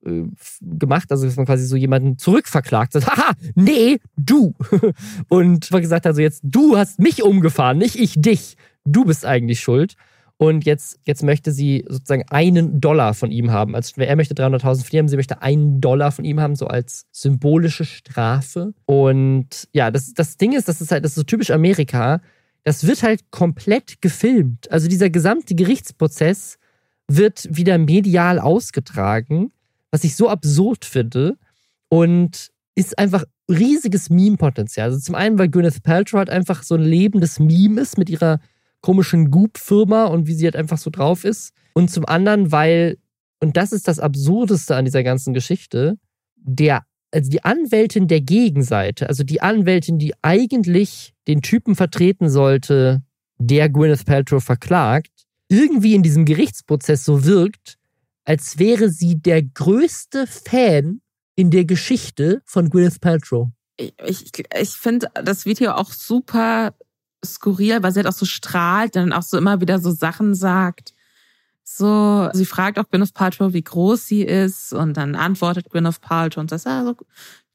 äh, gemacht, also dass man quasi so jemanden zurückverklagt. Sagt, haha, nee, du. Und gesagt hat, also jetzt, du hast mich umgefahren, nicht ich dich. Du bist eigentlich schuld. Und jetzt, jetzt möchte sie sozusagen einen Dollar von ihm haben. Also er möchte 300.000 verlieren, sie möchte einen Dollar von ihm haben, so als symbolische Strafe. Und ja, das, das Ding ist, das ist halt, das ist so typisch Amerika. Das wird halt komplett gefilmt. Also dieser gesamte Gerichtsprozess wird wieder medial ausgetragen, was ich so absurd finde. Und ist einfach riesiges Meme-Potenzial. Also zum einen, weil Gwyneth Paltrow halt einfach so ein lebendes Meme ist mit ihrer komischen Goop-Firma und wie sie halt einfach so drauf ist. Und zum anderen, weil, und das ist das Absurdeste an dieser ganzen Geschichte, der, also die Anwältin der Gegenseite, also die Anwältin, die eigentlich den Typen vertreten sollte, der Gwyneth Paltrow verklagt, irgendwie in diesem Gerichtsprozess so wirkt, als wäre sie der größte Fan in der Geschichte von Gwyneth Paltrow. Ich, ich, ich finde das Video auch super skurril, weil sie halt auch so strahlt, dann auch so immer wieder so Sachen sagt. So, sie fragt auch Gwyneth Paltrow, wie groß sie ist und dann antwortet Gwyneth Paltrow und sagt, ah, so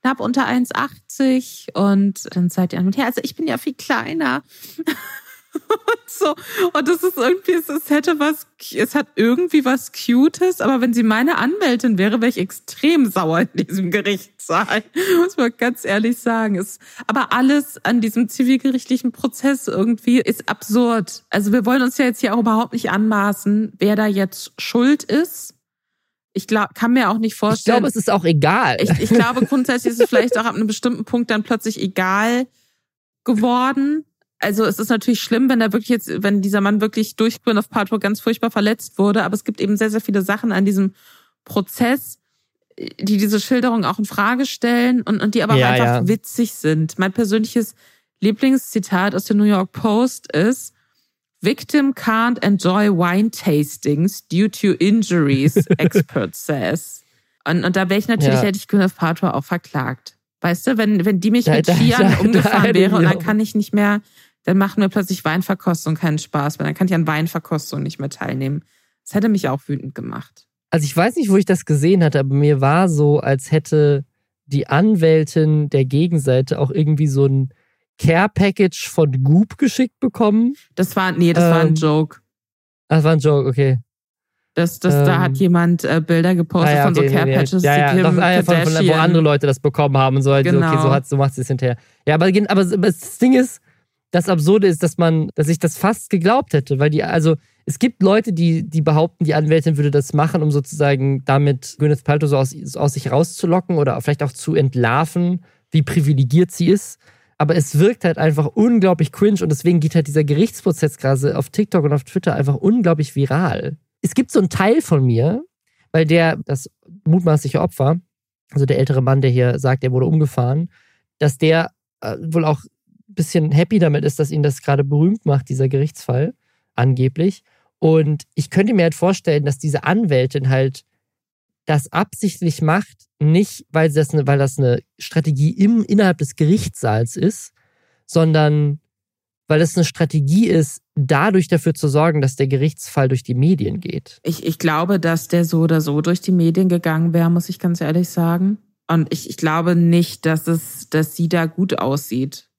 knapp unter 1,80 und dann sagt die andere, ja, also ich bin ja viel kleiner. und so. Und das ist irgendwie, es hätte was, es hat irgendwie was Cutes, aber wenn sie meine Anwältin wäre, wäre ich extrem sauer in diesem Gerichtssaal. Muss man ganz ehrlich sagen. Es, aber alles an diesem zivilgerichtlichen Prozess irgendwie ist absurd. Also wir wollen uns ja jetzt hier auch überhaupt nicht anmaßen, wer da jetzt schuld ist. Ich glaub, kann mir auch nicht vorstellen. Ich glaube, es ist auch egal. Ich, ich glaube, grundsätzlich ist es vielleicht auch ab einem bestimmten Punkt dann plötzlich egal geworden also es ist natürlich schlimm, wenn da wirklich jetzt, wenn dieser Mann wirklich durch Gwyneth Paltrow ganz furchtbar verletzt wurde, aber es gibt eben sehr, sehr viele Sachen an diesem Prozess, die diese Schilderung auch in Frage stellen und, und die aber ja, einfach ja. witzig sind. Mein persönliches Lieblingszitat aus der New York Post ist, Victim can't enjoy wine tastings due to injuries, expert says. Und, und da wäre ich natürlich, ja. hätte ich Gwyneth Paltrow auch verklagt. Weißt du, wenn, wenn die mich da, mit Skiern umgefahren wäre und dann kann ich nicht mehr dann machen mir plötzlich Weinverkostung keinen Spaß weil Dann kann ich an Weinverkostung nicht mehr teilnehmen. Das hätte mich auch wütend gemacht. Also ich weiß nicht, wo ich das gesehen hatte, aber mir war so, als hätte die Anwältin der Gegenseite auch irgendwie so ein Care-Package von Goop geschickt bekommen. Das war, nee, das ähm, war ein ähm, Joke. Ach, das war ein Joke, okay. Das, das, ähm, da hat jemand äh, Bilder gepostet ah, ja, okay, von so Care Patches. Ja, ja, doch, ah, ja von, von, wo andere Leute das bekommen haben und so. Halt, genau. Okay, so, hat, so macht sie es hinterher. Ja, aber, aber, aber das Ding ist, das Absurde ist, dass man, dass ich das fast geglaubt hätte, weil die, also es gibt Leute, die, die behaupten, die Anwältin würde das machen, um sozusagen damit Gwyneth Paltrow so aus, aus sich rauszulocken oder vielleicht auch zu entlarven, wie privilegiert sie ist. Aber es wirkt halt einfach unglaublich cringe und deswegen geht halt dieser Gerichtsprozess gerade auf TikTok und auf Twitter einfach unglaublich viral. Es gibt so einen Teil von mir, weil der, das mutmaßliche Opfer, also der ältere Mann, der hier sagt, er wurde umgefahren, dass der äh, wohl auch bisschen happy damit ist, dass ihn das gerade berühmt macht, dieser Gerichtsfall, angeblich. Und ich könnte mir halt vorstellen, dass diese Anwältin halt das absichtlich macht, nicht weil das eine, weil das eine Strategie im, innerhalb des Gerichtssaals ist, sondern weil es eine Strategie ist, dadurch dafür zu sorgen, dass der Gerichtsfall durch die Medien geht. Ich, ich glaube, dass der so oder so durch die Medien gegangen wäre, muss ich ganz ehrlich sagen. Und ich, ich glaube nicht, dass es, dass sie da gut aussieht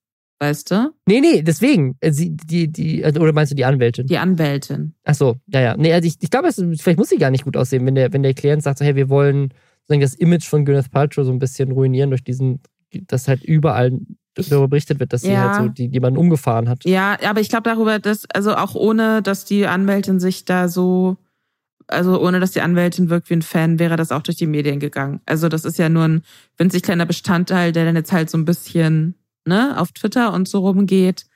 weißt du? Nee, nee, deswegen. Äh, sie, die, die, also, oder meinst du die Anwältin? Die Anwältin. Ach so, ja, ja. Nee, also ich, ich glaube, vielleicht muss sie gar nicht gut aussehen, wenn der, wenn der Klient sagt, so, hey, wir wollen sozusagen das Image von Gwyneth Paltrow so ein bisschen ruinieren durch diesen, dass halt überall darüber berichtet wird, dass ja. sie halt so die, jemanden umgefahren hat. Ja, aber ich glaube darüber, dass, also auch ohne, dass die Anwältin sich da so, also ohne dass die Anwältin wirkt wie ein Fan, wäre das auch durch die Medien gegangen. Also das ist ja nur ein winzig kleiner Bestandteil, der dann jetzt halt so ein bisschen ne, auf Twitter und so rumgeht.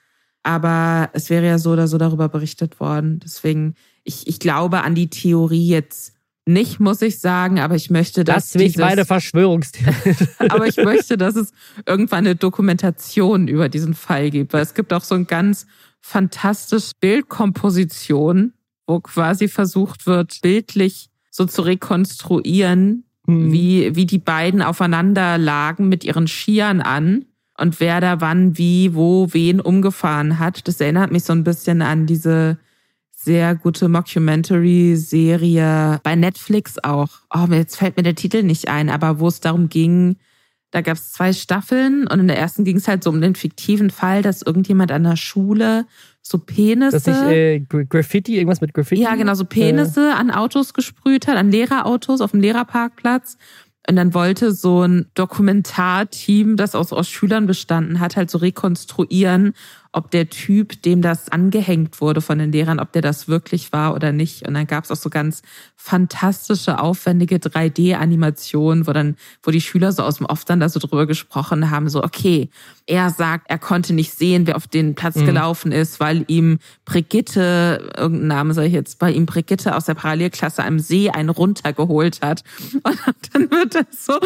Aber es wäre ja so oder so darüber berichtet worden. Deswegen, ich, ich glaube an die Theorie jetzt nicht, muss ich sagen, aber ich möchte, dass. Das ich meine Verschwörungstheorie. aber ich möchte, dass es irgendwann eine Dokumentation über diesen Fall gibt, weil es gibt auch so ein ganz fantastisches Bildkomposition, wo quasi versucht wird, bildlich so zu rekonstruieren, mhm. wie, wie die beiden aufeinander lagen mit ihren Skiern an und wer da wann, wie, wo, wen umgefahren hat. Das erinnert mich so ein bisschen an diese sehr gute Mockumentary-Serie bei Netflix auch. Oh, jetzt fällt mir der Titel nicht ein, aber wo es darum ging, da gab es zwei Staffeln und in der ersten ging es halt so um den fiktiven Fall, dass irgendjemand an der Schule so Penisse. Dass ich, äh, Graffiti, irgendwas mit Graffiti? Ja, genau, so Penisse äh. an Autos gesprüht hat, an Lehrerautos auf dem Lehrerparkplatz. Und dann wollte so ein Dokumentarteam, das aus, aus Schülern bestanden hat, halt so rekonstruieren, ob der Typ, dem das angehängt wurde von den Lehrern, ob der das wirklich war oder nicht. Und dann gab es auch so ganz fantastische, aufwendige 3D-Animationen, wo dann, wo die Schüler so aus dem Off dann da so drüber gesprochen haben, so, okay, er sagt, er konnte nicht sehen, wer auf den Platz mhm. gelaufen ist, weil ihm Brigitte, irgendein Name sage ich jetzt, weil ihm Brigitte aus der Parallelklasse am See einen runtergeholt hat. Und dann wird das so,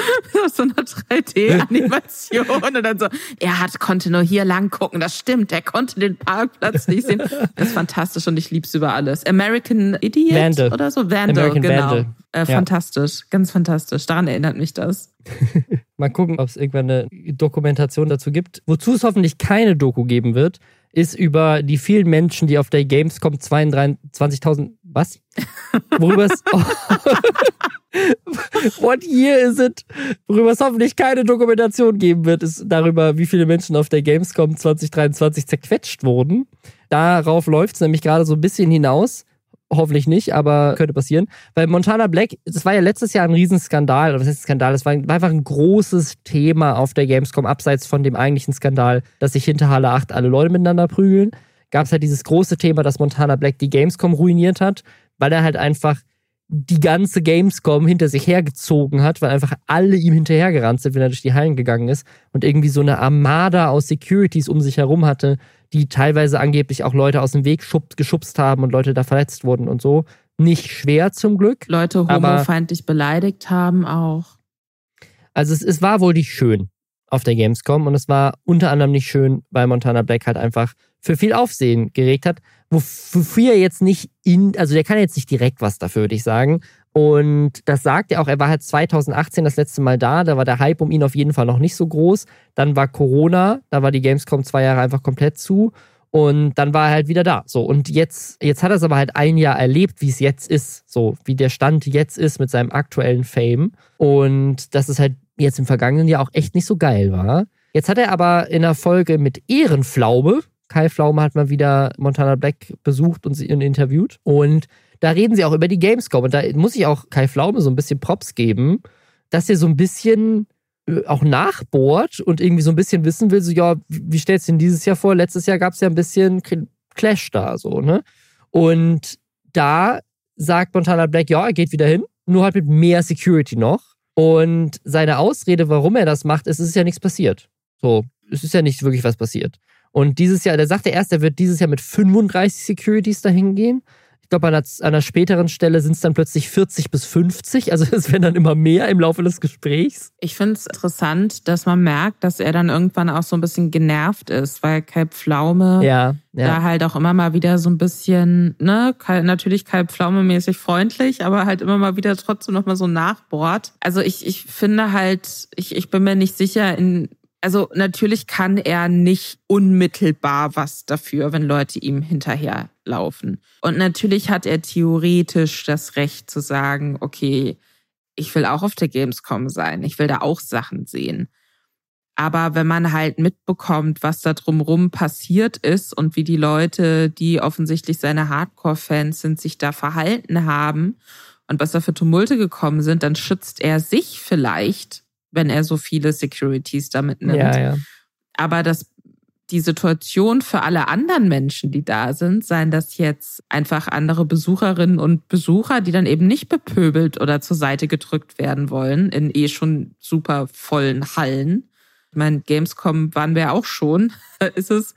so eine 3D-Animation und dann so, er hat, konnte nur hier lang gucken, das stimmt, er konnte den Parkplatz nicht sehen. Das ist fantastisch und ich lieb's über alles. American Idiot Vandal. oder so? Vandal, American genau. Vandal. Äh, fantastisch, ganz fantastisch. Daran erinnert mich das. Mal gucken, ob es irgendwann eine Dokumentation dazu gibt. Wozu es hoffentlich keine Doku geben wird, ist über die vielen Menschen, die auf der Gamescom 22.000, was? Worüber es. what year is it? Worüber es hoffentlich keine Dokumentation geben wird, ist darüber, wie viele Menschen auf der Gamescom 2023 zerquetscht wurden. Darauf läuft es nämlich gerade so ein bisschen hinaus. Hoffentlich nicht, aber könnte passieren. Weil Montana Black, das war ja letztes Jahr ein Riesenskandal, oder was heißt Skandal? Das war einfach ein großes Thema auf der Gamescom, abseits von dem eigentlichen Skandal, dass sich hinter Halle 8 alle Leute miteinander prügeln. Gab es halt dieses große Thema, dass Montana Black die Gamescom ruiniert hat, weil er halt einfach die ganze Gamescom hinter sich hergezogen hat, weil einfach alle ihm hinterhergerannt sind, wenn er durch die Hallen gegangen ist und irgendwie so eine Armada aus Securities um sich herum hatte, die teilweise angeblich auch Leute aus dem Weg schub, geschubst haben und Leute da verletzt wurden und so. Nicht schwer zum Glück. Leute homofeindlich beleidigt haben auch. Also es, es war wohl nicht schön auf der Gamescom und es war unter anderem nicht schön, weil Montana Black halt einfach für viel Aufsehen geregt hat, wofür er jetzt nicht in, also der kann jetzt nicht direkt was dafür, würde ich sagen. Und das sagt er auch, er war halt 2018 das letzte Mal da, da war der Hype um ihn auf jeden Fall noch nicht so groß. Dann war Corona, da war die Gamescom zwei Jahre einfach komplett zu. Und dann war er halt wieder da. So, und jetzt, jetzt hat er es aber halt ein Jahr erlebt, wie es jetzt ist. So, wie der Stand jetzt ist mit seinem aktuellen Fame. Und dass es halt jetzt im vergangenen Jahr auch echt nicht so geil war. Jetzt hat er aber in der Folge mit Ehrenflaube, Kai Pflaume hat mal wieder Montana Black besucht und sie interviewt. Und da reden sie auch über die Gamescom. Und da muss ich auch Kai Pflaume so ein bisschen Props geben, dass er so ein bisschen äh, auch nachbohrt und irgendwie so ein bisschen wissen will, so, ja, wie stellst du denn dieses Jahr vor? Letztes Jahr gab es ja ein bisschen Clash da, so, ne? Und da sagt Montana Black, ja, er geht wieder hin, nur halt mit mehr Security noch. Und seine Ausrede, warum er das macht, ist, es ist ja nichts passiert. So, es ist ja nicht wirklich was passiert. Und dieses Jahr, der sagte erst, er wird dieses Jahr mit 35 Securities dahin gehen. Ich glaube, an, an einer späteren Stelle sind es dann plötzlich 40 bis 50. Also es werden dann immer mehr im Laufe des Gesprächs. Ich finde es interessant, dass man merkt, dass er dann irgendwann auch so ein bisschen genervt ist, weil Kai Pflaume ja, ja. da halt auch immer mal wieder so ein bisschen, ne, natürlich Kai Pflaume mäßig freundlich, aber halt immer mal wieder trotzdem noch mal so nachbohrt. Also ich, ich finde halt, ich, ich bin mir nicht sicher, in also natürlich kann er nicht unmittelbar was dafür, wenn Leute ihm hinterherlaufen. Und natürlich hat er theoretisch das Recht zu sagen, okay, ich will auch auf der Gamescom sein, ich will da auch Sachen sehen. Aber wenn man halt mitbekommt, was da drumrum passiert ist und wie die Leute, die offensichtlich seine Hardcore-Fans sind, sich da verhalten haben und was da für Tumulte gekommen sind, dann schützt er sich vielleicht wenn er so viele Securities damit nimmt. Ja, ja. Aber das, die Situation für alle anderen Menschen, die da sind, seien das jetzt einfach andere Besucherinnen und Besucher, die dann eben nicht bepöbelt oder zur Seite gedrückt werden wollen in eh schon super vollen Hallen. Ich meine, Gamescom waren wir auch schon. Da ist es,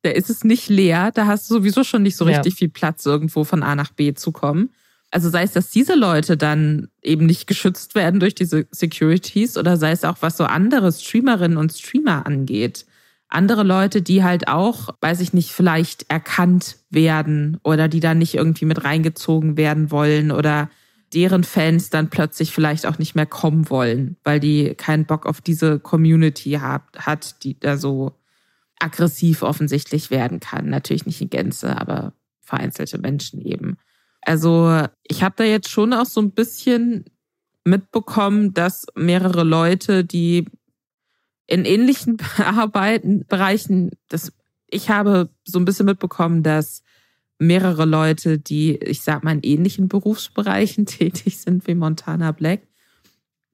da ist es nicht leer. Da hast du sowieso schon nicht so richtig ja. viel Platz, irgendwo von A nach B zu kommen. Also sei es, dass diese Leute dann eben nicht geschützt werden durch diese Securities oder sei es auch, was so andere Streamerinnen und Streamer angeht. Andere Leute, die halt auch, weiß ich nicht, vielleicht erkannt werden oder die da nicht irgendwie mit reingezogen werden wollen oder deren Fans dann plötzlich vielleicht auch nicht mehr kommen wollen, weil die keinen Bock auf diese Community hat, hat die da so aggressiv offensichtlich werden kann. Natürlich nicht in Gänze, aber vereinzelte Menschen eben. Also ich habe da jetzt schon auch so ein bisschen mitbekommen, dass mehrere Leute, die in ähnlichen Arbeiten, Bereichen, das, ich habe so ein bisschen mitbekommen, dass mehrere Leute, die, ich sag mal, in ähnlichen Berufsbereichen tätig sind wie Montana Black,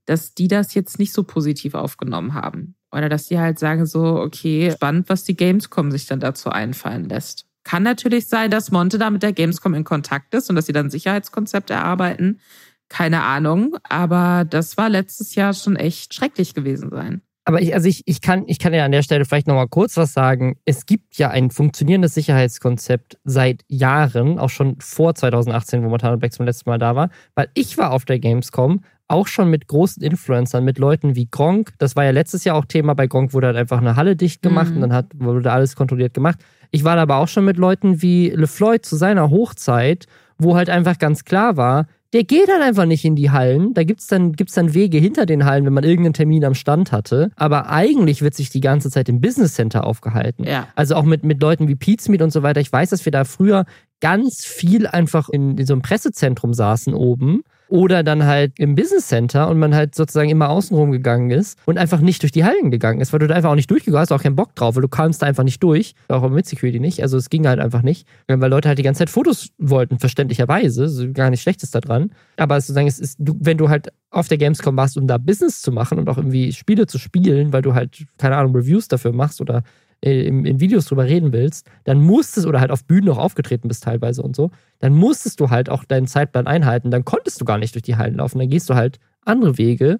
dass die das jetzt nicht so positiv aufgenommen haben. Oder dass die halt sagen so, okay, spannend, was die Gamescom sich dann dazu einfallen lässt. Kann natürlich sein, dass Monte da mit der Gamescom in Kontakt ist und dass sie dann Sicherheitskonzepte erarbeiten. Keine Ahnung. Aber das war letztes Jahr schon echt schrecklich gewesen sein. Aber ich, also ich, ich, kann, ich kann ja an der Stelle vielleicht nochmal kurz was sagen. Es gibt ja ein funktionierendes Sicherheitskonzept seit Jahren, auch schon vor 2018, wo Montana Black zum letzten Mal da war, weil ich war auf der Gamescom auch schon mit großen Influencern, mit Leuten wie Gronk. Das war ja letztes Jahr auch Thema. Bei Gronk wurde halt einfach eine Halle dicht gemacht mhm. und dann hat, wurde alles kontrolliert gemacht. Ich war da aber auch schon mit Leuten wie LeFloid zu seiner Hochzeit, wo halt einfach ganz klar war, der geht halt einfach nicht in die Hallen. Da gibt's dann, gibt's dann Wege hinter den Hallen, wenn man irgendeinen Termin am Stand hatte. Aber eigentlich wird sich die ganze Zeit im Business Center aufgehalten. Ja. Also auch mit, mit Leuten wie Pizmeet und so weiter. Ich weiß, dass wir da früher ganz viel einfach in, in so einem Pressezentrum saßen oben oder dann halt im Business Center und man halt sozusagen immer außenrum gegangen ist und einfach nicht durch die Hallen gegangen ist, weil du da einfach auch nicht durchgegangen hast, auch keinen Bock drauf, weil du kamst da einfach nicht durch, auch mit Security nicht, also es ging halt einfach nicht, weil Leute halt die ganze Zeit Fotos wollten, verständlicherweise, so gar nicht schlechtes daran, aber sozusagen es ist, wenn du halt auf der Gamescom warst, um da Business zu machen und auch irgendwie Spiele zu spielen, weil du halt, keine Ahnung, Reviews dafür machst oder in, in Videos drüber reden willst, dann musstest oder halt auf Bühnen auch aufgetreten bist teilweise und so, dann musstest du halt auch deinen Zeitplan einhalten. Dann konntest du gar nicht durch die Hallen laufen. Dann gehst du halt andere Wege.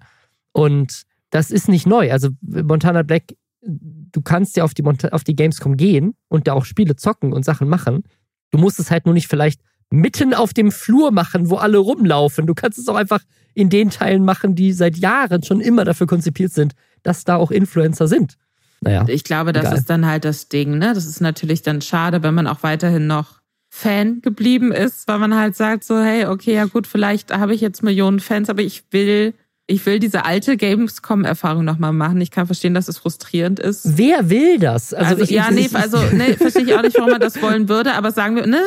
Und das ist nicht neu. Also Montana Black, du kannst ja auf die, auf die Gamescom gehen und da auch Spiele zocken und Sachen machen. Du musst es halt nur nicht vielleicht mitten auf dem Flur machen, wo alle rumlaufen. Du kannst es auch einfach in den Teilen machen, die seit Jahren schon immer dafür konzipiert sind, dass da auch Influencer sind. Naja, ich glaube, das egal. ist dann halt das Ding, ne? Das ist natürlich dann schade, wenn man auch weiterhin noch Fan geblieben ist, weil man halt sagt so, hey, okay, ja gut, vielleicht habe ich jetzt Millionen Fans, aber ich will ich will diese alte Gamescom-Erfahrung nochmal machen. Ich kann verstehen, dass es frustrierend ist. Wer will das? Also, also ich, ja, nee, also nee, verstehe ich auch nicht, warum man das wollen würde, aber sagen wir, ne,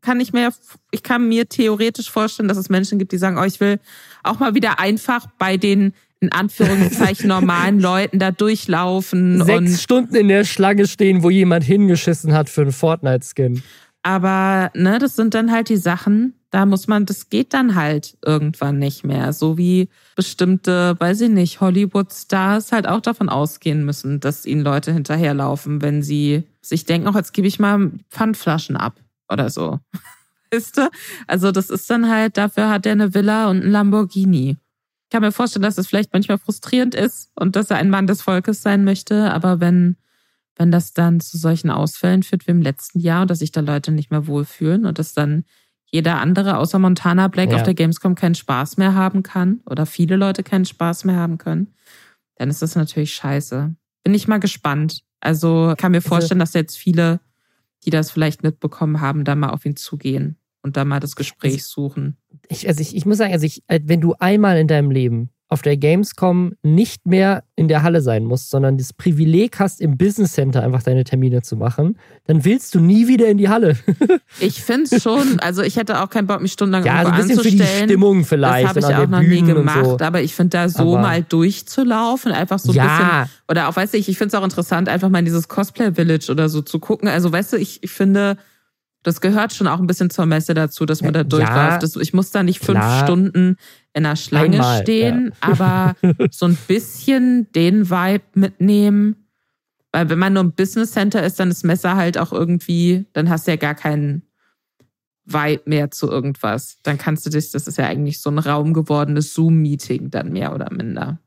kann ich mir, ich kann mir theoretisch vorstellen, dass es Menschen gibt, die sagen, oh, ich will auch mal wieder einfach bei den in Anführungszeichen normalen Leuten da durchlaufen. Sechs und Stunden in der Schlange stehen, wo jemand hingeschissen hat für einen Fortnite-Skin. Aber ne, das sind dann halt die Sachen, da muss man, das geht dann halt irgendwann nicht mehr. So wie bestimmte, weiß ich nicht, Hollywood-Stars halt auch davon ausgehen müssen, dass ihnen Leute hinterherlaufen, wenn sie sich denken, auch jetzt gebe ich mal Pfandflaschen ab oder so. Weißt du? Also das ist dann halt, dafür hat er eine Villa und ein Lamborghini. Ich kann mir vorstellen, dass es vielleicht manchmal frustrierend ist und dass er ein Mann des Volkes sein möchte, aber wenn, wenn das dann zu solchen Ausfällen führt wie im letzten Jahr und dass sich da Leute nicht mehr wohlfühlen und dass dann jeder andere außer Montana Black ja. auf der Gamescom keinen Spaß mehr haben kann oder viele Leute keinen Spaß mehr haben können, dann ist das natürlich scheiße. Bin ich mal gespannt. Also kann mir also vorstellen, dass jetzt viele, die das vielleicht mitbekommen haben, da mal auf ihn zugehen und da mal das Gespräch suchen. Ich, also ich, ich muss sagen, also ich, äh, wenn du einmal in deinem Leben auf der Gamescom nicht mehr in der Halle sein musst, sondern das Privileg hast, im Business Center einfach deine Termine zu machen, dann willst du nie wieder in die Halle. ich finde es schon, also ich hätte auch keinen Bock, mich stundenlang ja, irgendwo also ein bisschen anzustellen. Für die Stimmung vielleicht. Das habe ich auch noch Bühnen nie gemacht, so. aber ich finde da so aber mal durchzulaufen, einfach so ein ja. bisschen, oder auch, weißt du, ich, ich finde es auch interessant, einfach mal in dieses Cosplay Village oder so zu gucken. Also weißt du, ich, ich finde, das gehört schon auch ein bisschen zur Messe dazu, dass man da durchläuft. Ja, ich muss da nicht fünf klar. Stunden in der Schlange Einmal, stehen, ja. aber so ein bisschen den Vibe mitnehmen. Weil wenn man nur im Business Center ist, dann ist Messe halt auch irgendwie, dann hast du ja gar keinen Vibe mehr zu irgendwas. Dann kannst du dich, das ist ja eigentlich so ein Raum gewordenes Zoom-Meeting dann mehr oder minder.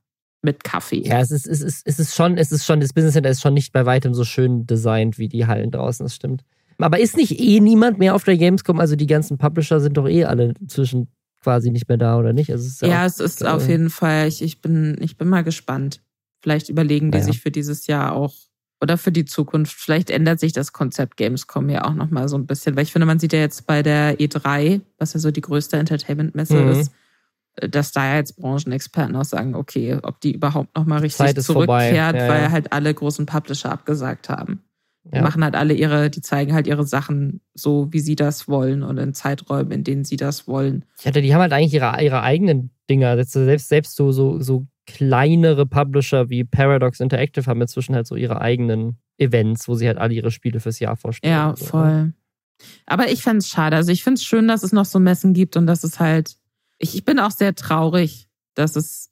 Mit Kaffee. Ja, es ist, es ist, es ist schon, es ist schon, das Business Center ist schon nicht bei weitem so schön designt wie die Hallen draußen, das stimmt. Aber ist nicht eh niemand mehr auf der Gamescom? Also die ganzen Publisher sind doch eh alle zwischen quasi nicht mehr da oder nicht? Also es ja, ja es ist auf jeden Fall, ich, ich, bin, ich bin mal gespannt. Vielleicht überlegen die ja. sich für dieses Jahr auch oder für die Zukunft. Vielleicht ändert sich das Konzept Gamescom ja auch nochmal so ein bisschen. Weil ich finde, man sieht ja jetzt bei der E3, was ja so die größte Entertainment-Messe mhm. ist, dass da jetzt Branchenexperten auch sagen, okay, ob die überhaupt nochmal richtig zurückkehrt, ja, weil ja. halt alle großen Publisher abgesagt haben. Die ja. machen halt alle ihre, die zeigen halt ihre Sachen so, wie sie das wollen und in Zeiträumen, in denen sie das wollen. Ja, die haben halt eigentlich ihre, ihre eigenen Dinger. Selbst, selbst so, so, so kleinere Publisher wie Paradox Interactive haben inzwischen halt so ihre eigenen Events, wo sie halt alle ihre Spiele fürs Jahr vorstellen. Ja, so. Ne? voll. Aber ich fände es schade. Also ich finde es schön, dass es noch so Messen gibt und dass es halt. Ich, ich bin auch sehr traurig, dass es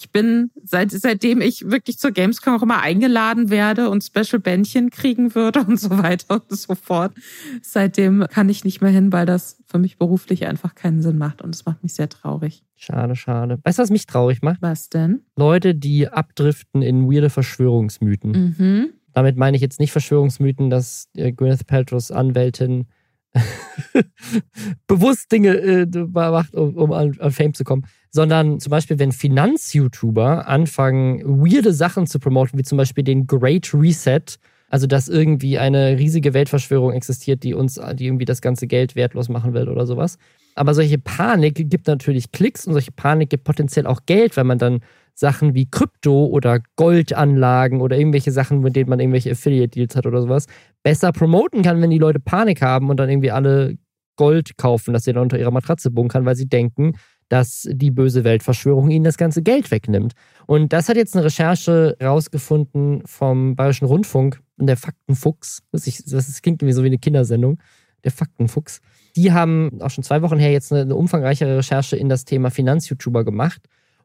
ich bin, seit, seitdem ich wirklich zur Gamescom auch immer eingeladen werde und Special Bändchen kriegen würde und so weiter und so fort. Seitdem kann ich nicht mehr hin, weil das für mich beruflich einfach keinen Sinn macht und es macht mich sehr traurig. Schade, schade. Weißt du, was mich traurig macht? Was denn? Leute, die abdriften in weirde Verschwörungsmythen. Mhm. Damit meine ich jetzt nicht Verschwörungsmythen, dass äh, Gwyneth Paltrow's Anwältin bewusst Dinge äh, macht, um, um an, an, Fame zu kommen, sondern zum Beispiel, wenn Finanz-YouTuber anfangen, weirde Sachen zu promoten, wie zum Beispiel den Great Reset, also dass irgendwie eine riesige Weltverschwörung existiert, die uns, die irgendwie das ganze Geld wertlos machen will oder sowas. Aber solche Panik gibt natürlich Klicks und solche Panik gibt potenziell auch Geld, weil man dann Sachen wie Krypto oder Goldanlagen oder irgendwelche Sachen, mit denen man irgendwelche Affiliate-Deals hat oder sowas, besser promoten kann, wenn die Leute Panik haben und dann irgendwie alle Gold kaufen, das sie dann unter ihrer Matratze bunkern, weil sie denken, dass die böse Weltverschwörung ihnen das ganze Geld wegnimmt. Und das hat jetzt eine Recherche rausgefunden vom Bayerischen Rundfunk und der Faktenfuchs. Das, das klingt irgendwie so wie eine Kindersendung. Der Faktenfuchs. Die haben auch schon zwei Wochen her jetzt eine, eine umfangreichere Recherche in das Thema Finanz-YouTuber gemacht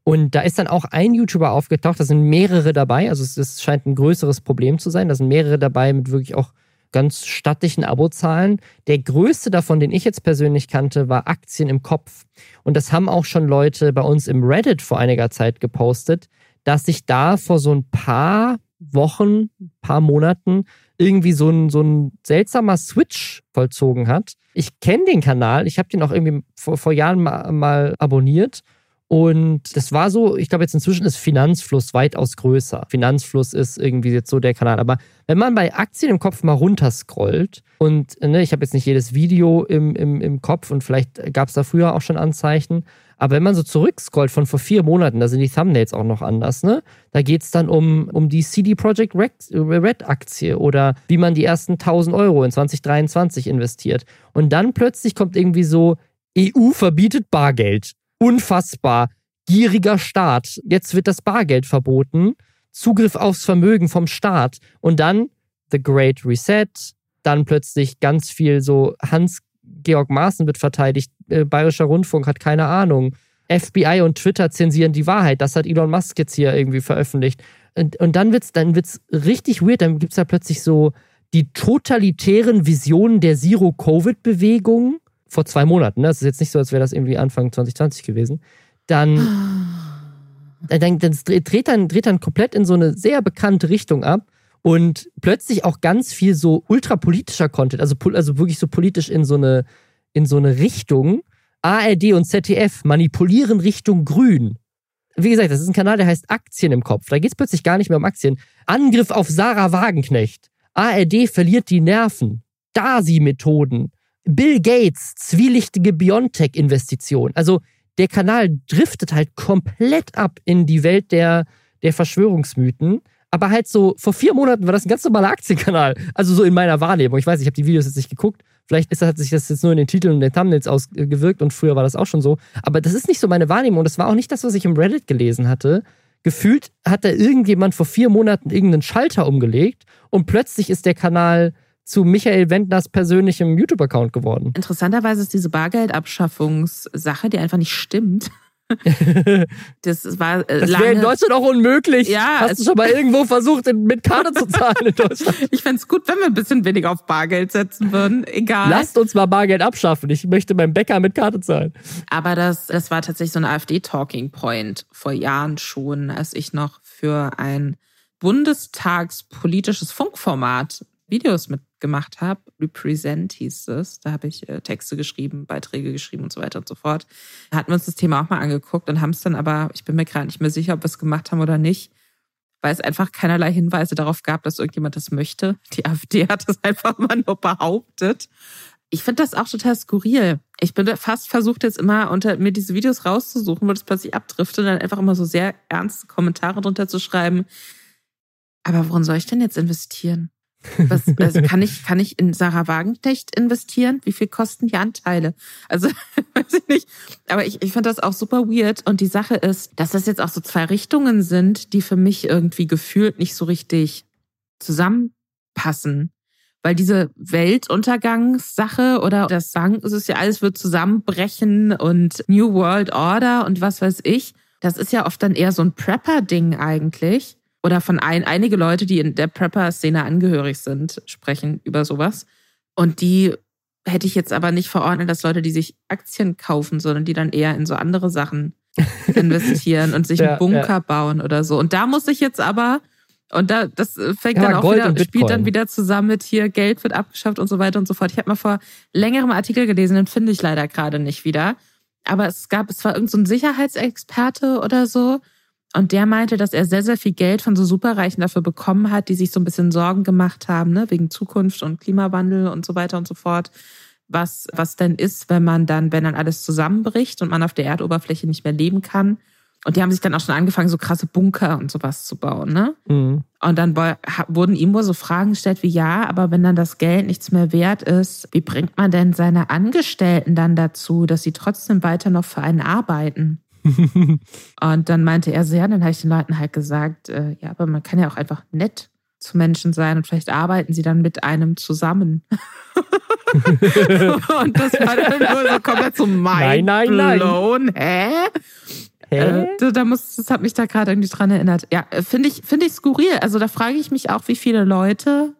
und da ist dann auch ein YouTuber aufgetaucht, da sind mehrere dabei, also es, scheint ein größeres Problem zu sein. Da sind mehrere dabei mit wirklich auch ganz stattlichen Abozahlen. Der größte davon, den ich jetzt persönlich kannte, war Aktien im Kopf. Und das haben auch schon Leute bei uns im Reddit vor einiger Zeit gepostet, dass sich da vor so ein paar Wochen, paar Monaten irgendwie so ein, so ein seltsamer Switch vollzogen hat. Ich kenne den Kanal, ich habe den auch irgendwie vor, vor Jahren mal, mal abonniert und das war so, ich glaube jetzt inzwischen ist Finanzfluss weitaus größer. Finanzfluss ist irgendwie jetzt so der Kanal. Aber wenn man bei Aktien im Kopf mal runterscrollt und ne, ich habe jetzt nicht jedes Video im, im, im Kopf und vielleicht gab es da früher auch schon Anzeichen, aber wenn man so zurückscrollt von vor vier Monaten, da sind die Thumbnails auch noch anders, ne? Da geht es dann um, um die CD Projekt Red Aktie oder wie man die ersten 1000 Euro in 2023 investiert. Und dann plötzlich kommt irgendwie so, EU verbietet Bargeld unfassbar gieriger Staat. Jetzt wird das Bargeld verboten. Zugriff aufs Vermögen vom Staat. Und dann The Great Reset. Dann plötzlich ganz viel so Hans-Georg Maaßen wird verteidigt. Äh, Bayerischer Rundfunk hat keine Ahnung. FBI und Twitter zensieren die Wahrheit. Das hat Elon Musk jetzt hier irgendwie veröffentlicht. Und, und dann wird's, dann wird's richtig weird. Dann gibt's da plötzlich so die totalitären Visionen der Zero-Covid-Bewegung vor zwei Monaten, ne? das ist jetzt nicht so, als wäre das irgendwie Anfang 2020 gewesen, dann, dann, dann dreht, dann dreht dann komplett in so eine sehr bekannte Richtung ab und plötzlich auch ganz viel so ultrapolitischer Content, also, also wirklich so politisch in so eine, in so eine Richtung. ARD und ZDF manipulieren Richtung Grün. Wie gesagt, das ist ein Kanal, der heißt Aktien im Kopf. Da geht es plötzlich gar nicht mehr um Aktien. Angriff auf Sarah Wagenknecht. ARD verliert die Nerven. Dasi-Methoden. Bill Gates, zwielichtige Biontech-Investition. Also der Kanal driftet halt komplett ab in die Welt der, der Verschwörungsmythen. Aber halt so, vor vier Monaten war das ein ganz normaler Aktienkanal. Also so in meiner Wahrnehmung. Ich weiß, ich habe die Videos jetzt nicht geguckt. Vielleicht ist, hat sich das jetzt nur in den Titeln und den Thumbnails ausgewirkt und früher war das auch schon so. Aber das ist nicht so meine Wahrnehmung. Und das war auch nicht das, was ich im Reddit gelesen hatte. Gefühlt hat da irgendjemand vor vier Monaten irgendeinen Schalter umgelegt und plötzlich ist der Kanal zu Michael Wendners persönlichem YouTube-Account geworden. Interessanterweise ist diese Bargeldabschaffungssache, die einfach nicht stimmt. das war äh, das wäre in Deutschland auch unmöglich. Ja, Hast du schon mal irgendwo versucht, mit Karte zu zahlen in Deutschland? ich fände es gut, wenn wir ein bisschen weniger auf Bargeld setzen würden. Egal. Lasst uns mal Bargeld abschaffen. Ich möchte beim Bäcker mit Karte zahlen. Aber das, das war tatsächlich so ein AfD-Talking Point vor Jahren schon, als ich noch für ein bundestagspolitisches Funkformat Videos mitgemacht habe. Represent hieß es. Da habe ich äh, Texte geschrieben, Beiträge geschrieben und so weiter und so fort. Da hatten wir uns das Thema auch mal angeguckt und haben es dann aber, ich bin mir gerade nicht mehr sicher, ob wir es gemacht haben oder nicht, weil es einfach keinerlei Hinweise darauf gab, dass irgendjemand das möchte. Die AfD hat es einfach mal nur behauptet. Ich finde das auch total skurril. Ich bin fast versucht jetzt immer unter mir diese Videos rauszusuchen, wo das plötzlich abdriftet und dann einfach immer so sehr ernste Kommentare drunter zu schreiben. Aber worin soll ich denn jetzt investieren? Was, also kann ich, kann ich in Sarah Wagenknecht investieren? Wie viel kosten die Anteile? Also, weiß ich nicht. Aber ich, ich finde das auch super weird. Und die Sache ist, dass das jetzt auch so zwei Richtungen sind, die für mich irgendwie gefühlt nicht so richtig zusammenpassen. Weil diese Weltuntergangssache oder das Sagen, es ist ja alles wird zusammenbrechen und New World Order und was weiß ich, das ist ja oft dann eher so ein Prepper-Ding eigentlich. Oder von ein, einige Leute, die in der Prepper-Szene angehörig sind, sprechen über sowas. Und die hätte ich jetzt aber nicht verordnet, dass Leute, die sich Aktien kaufen, sondern die dann eher in so andere Sachen investieren und sich ja, einen Bunker ja. bauen oder so. Und da muss ich jetzt aber und da, das äh, fängt ja, dann auch Gold wieder, spielt dann wieder zusammen mit hier, Geld wird abgeschafft und so weiter und so fort. Ich habe mal vor längerem Artikel gelesen, den finde ich leider gerade nicht wieder. Aber es gab, es war irgendein so Sicherheitsexperte oder so. Und der meinte, dass er sehr, sehr viel Geld von so Superreichen dafür bekommen hat, die sich so ein bisschen Sorgen gemacht haben, ne, wegen Zukunft und Klimawandel und so weiter und so fort. Was, was denn ist, wenn man dann, wenn dann alles zusammenbricht und man auf der Erdoberfläche nicht mehr leben kann und die haben sich dann auch schon angefangen, so krasse Bunker und sowas zu bauen, ne? Mhm. Und dann wurden ihm wohl so Fragen gestellt wie, ja, aber wenn dann das Geld nichts mehr wert ist, wie bringt man denn seine Angestellten dann dazu, dass sie trotzdem weiter noch für einen arbeiten? Und dann meinte er so, ja, dann habe ich den Leuten halt gesagt, äh, ja, aber man kann ja auch einfach nett zu Menschen sein und vielleicht arbeiten sie dann mit einem zusammen. und das war dann nur so komplett so mein nein, nein, blown. Nein. Hä? Hä? Äh, da muss, das hat mich da gerade irgendwie dran erinnert. Ja, äh, finde ich, finde ich skurril. Also da frage ich mich auch, wie viele Leute,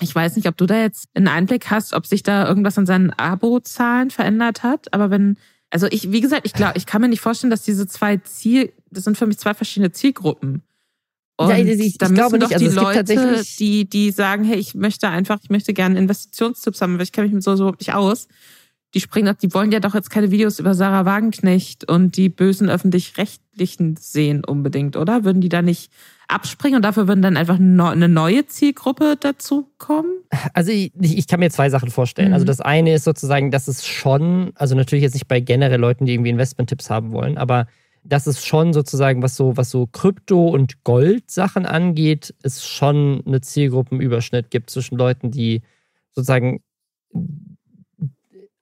ich weiß nicht, ob du da jetzt einen Einblick hast, ob sich da irgendwas an seinen Abo-Zahlen verändert hat. Aber wenn, also ich, wie gesagt, ich glaube, ich kann mir nicht vorstellen, dass diese zwei Ziel, das sind für mich zwei verschiedene Zielgruppen. Und ja, ich, ich, da ich glaube nicht. Also die Leute, die, die sagen, hey, ich möchte einfach, ich möchte gerne Investitionstipps haben, weil ich kenne mich mit so überhaupt nicht aus die springen ab, die wollen ja doch jetzt keine Videos über Sarah Wagenknecht und die bösen öffentlich-rechtlichen sehen unbedingt, oder? Würden die da nicht abspringen und dafür würden dann einfach eine neue Zielgruppe dazukommen? Also ich, ich kann mir zwei Sachen vorstellen. Also mhm. Also das eine ist sozusagen, dass es schon, also natürlich jetzt nicht bei generell Leuten, die irgendwie Investment-Tipps haben wollen, aber das ist schon sozusagen, was so, was so Krypto- und Gold-Sachen angeht, es schon eine Zielgruppenüberschnitt gibt zwischen Leuten, die sozusagen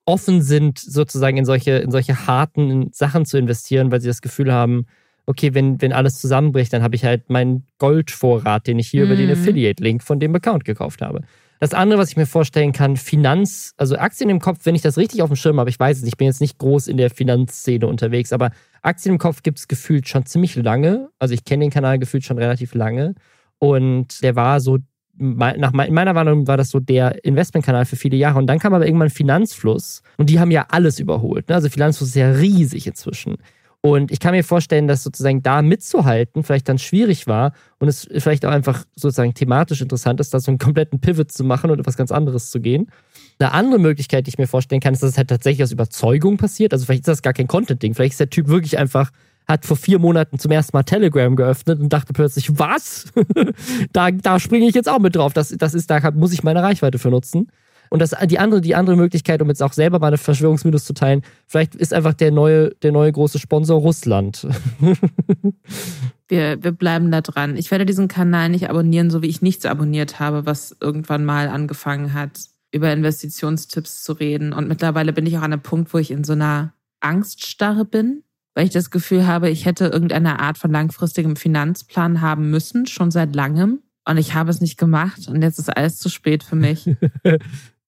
offen sind, sozusagen in solche, in solche harten Sachen zu investieren, weil sie das Gefühl haben, okay, wenn, wenn alles zusammenbricht, dann habe ich halt meinen Goldvorrat, den ich hier mhm. über den mhm. Affiliate-Link von dem Account gekauft habe. Das andere, was ich mir vorstellen kann, Finanz, also Aktien im Kopf, wenn ich das richtig auf dem Schirm habe, ich weiß es, ich bin jetzt nicht groß in der Finanzszene unterwegs, aber Aktien im Kopf gibt es gefühlt schon ziemlich lange. Also ich kenne den Kanal gefühlt schon relativ lange. Und der war so nach in meiner Warnung war das so der Investmentkanal für viele Jahre. Und dann kam aber irgendwann Finanzfluss und die haben ja alles überholt. Ne? Also Finanzfluss ist ja riesig inzwischen. Und ich kann mir vorstellen, dass sozusagen da mitzuhalten vielleicht dann schwierig war und es vielleicht auch einfach sozusagen thematisch interessant ist, da so einen kompletten Pivot zu machen und etwas ganz anderes zu gehen. Eine andere Möglichkeit, die ich mir vorstellen kann, ist, dass es halt tatsächlich aus Überzeugung passiert. Also vielleicht ist das gar kein Content-Ding. Vielleicht ist der Typ wirklich einfach hat vor vier Monaten zum ersten Mal Telegram geöffnet und dachte plötzlich, was? da, da springe ich jetzt auch mit drauf. Das, das ist, da muss ich meine Reichweite für nutzen. Und das, die andere, die andere Möglichkeit, um jetzt auch selber meine Verschwörungsmythos zu teilen, vielleicht ist einfach der neue, der neue große Sponsor Russland. wir, wir bleiben da dran. Ich werde diesen Kanal nicht abonnieren, so wie ich nichts abonniert habe, was irgendwann mal angefangen hat, über Investitionstipps zu reden. Und mittlerweile bin ich auch an einem Punkt, wo ich in so einer Angststarre bin weil ich das Gefühl habe, ich hätte irgendeine Art von langfristigem Finanzplan haben müssen, schon seit langem. Und ich habe es nicht gemacht und jetzt ist alles zu spät für mich.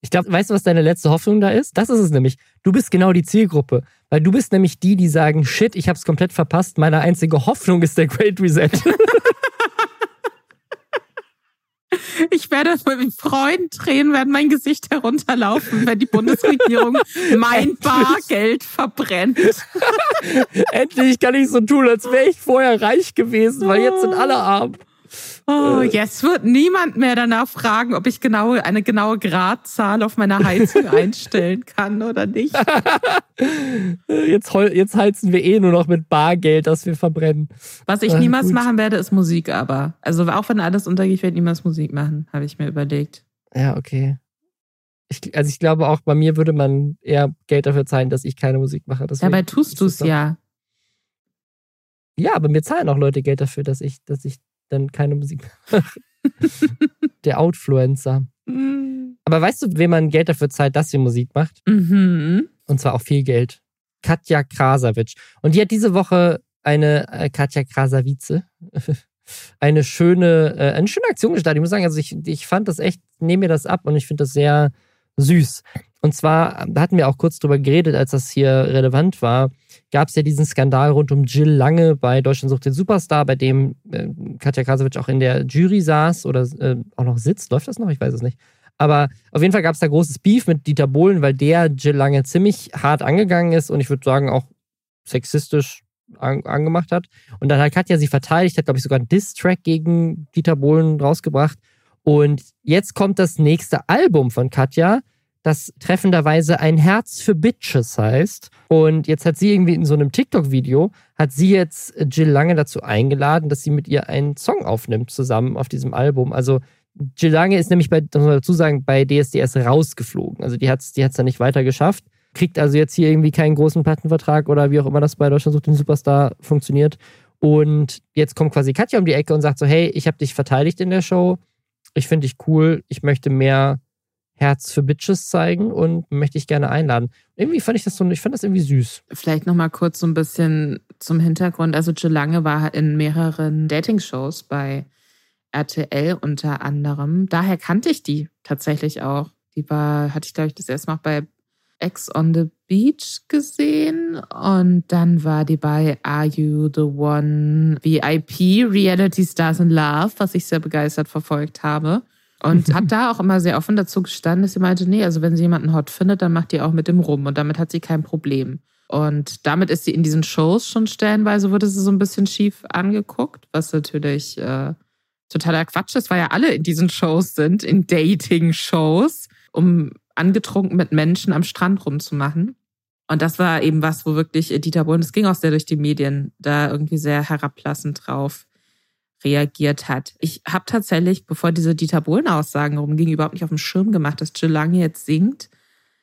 Ich glaube, weißt du, was deine letzte Hoffnung da ist? Das ist es nämlich. Du bist genau die Zielgruppe. Weil du bist nämlich die, die sagen, shit, ich habe es komplett verpasst. Meine einzige Hoffnung ist der Great Reset. Ich werde mit Freudentränen werden mein Gesicht herunterlaufen, wenn die Bundesregierung mein Bargeld verbrennt. Endlich kann ich so tun, als wäre ich vorher reich gewesen, weil jetzt sind alle arm. Oh, jetzt wird niemand mehr danach fragen, ob ich genau eine genaue Gradzahl auf meiner Heizung einstellen kann oder nicht. Jetzt, jetzt heizen wir eh nur noch mit Bargeld, das wir verbrennen. Was ich niemals Gut. machen werde, ist Musik aber. Also auch wenn alles untergeht, werde ich niemals Musik machen, habe ich mir überlegt. Ja, okay. Ich, also ich glaube auch, bei mir würde man eher Geld dafür zahlen, dass ich keine Musik mache. Deswegen Dabei tust du es ja. Ja, aber mir zahlen auch Leute Geld dafür, dass ich, dass ich dann keine Musik mache. Der Outfluencer. Mhm. Aber weißt du, wem man Geld dafür zahlt, dass sie Musik macht? Mhm. Und zwar auch viel Geld. Katja Krasavic. Und die hat diese Woche eine äh, Katja Krasavice. eine schöne, äh, eine schöne Aktion gestartet. Ich muss sagen, also ich, ich fand das echt, nehme mir das ab und ich finde das sehr süß. Und zwar, da hatten wir auch kurz drüber geredet, als das hier relevant war, gab es ja diesen Skandal rund um Jill Lange bei Deutschland sucht den Superstar, bei dem äh, Katja Krasowitsch auch in der Jury saß oder äh, auch noch sitzt. Läuft das noch? Ich weiß es nicht. Aber auf jeden Fall gab es da großes Beef mit Dieter Bohlen, weil der Jill Lange ziemlich hart angegangen ist und ich würde sagen auch sexistisch an, angemacht hat. Und dann hat Katja sie verteidigt, hat, glaube ich, sogar einen Diss-Track gegen Dieter Bohlen rausgebracht. Und jetzt kommt das nächste Album von Katja, das treffenderweise ein Herz für Bitches heißt. Und jetzt hat sie irgendwie in so einem TikTok-Video, hat sie jetzt Jill Lange dazu eingeladen, dass sie mit ihr einen Song aufnimmt zusammen auf diesem Album. Also Jill Lange ist nämlich bei, muss man dazu sagen, bei DSDS rausgeflogen. Also die hat es die hat's dann nicht weiter geschafft. Kriegt also jetzt hier irgendwie keinen großen Plattenvertrag oder wie auch immer das bei Deutschland sucht den Superstar funktioniert. Und jetzt kommt quasi Katja um die Ecke und sagt so, hey, ich habe dich verteidigt in der Show. Ich finde dich cool. Ich möchte mehr Herz für Bitches zeigen und möchte ich gerne einladen. Irgendwie fand ich das so, ich fand das irgendwie süß. Vielleicht nochmal kurz so ein bisschen zum Hintergrund. Also Jill Lange war in mehreren Dating-Shows bei RTL unter anderem. Daher kannte ich die tatsächlich auch. Die war, hatte ich glaube ich das erste Mal bei Ex on the Beach gesehen und dann war die bei Are You the One VIP Reality Stars in Love, was ich sehr begeistert verfolgt habe. Und hat da auch immer sehr offen dazu gestanden, dass sie meinte, nee, also wenn sie jemanden hot findet, dann macht die auch mit dem rum und damit hat sie kein Problem. Und damit ist sie in diesen Shows schon stellenweise, wurde sie so ein bisschen schief angeguckt, was natürlich äh, totaler Quatsch ist, weil ja alle in diesen Shows sind, in Dating-Shows, um angetrunken mit Menschen am Strand rumzumachen. Und das war eben was, wo wirklich Dieter Bohlen, das ging auch sehr durch die Medien, da irgendwie sehr herablassend drauf reagiert hat. Ich habe tatsächlich, bevor diese Dieter Bohlen-Aussagen rumgingen, überhaupt nicht auf dem Schirm gemacht, dass Jill Lange jetzt singt.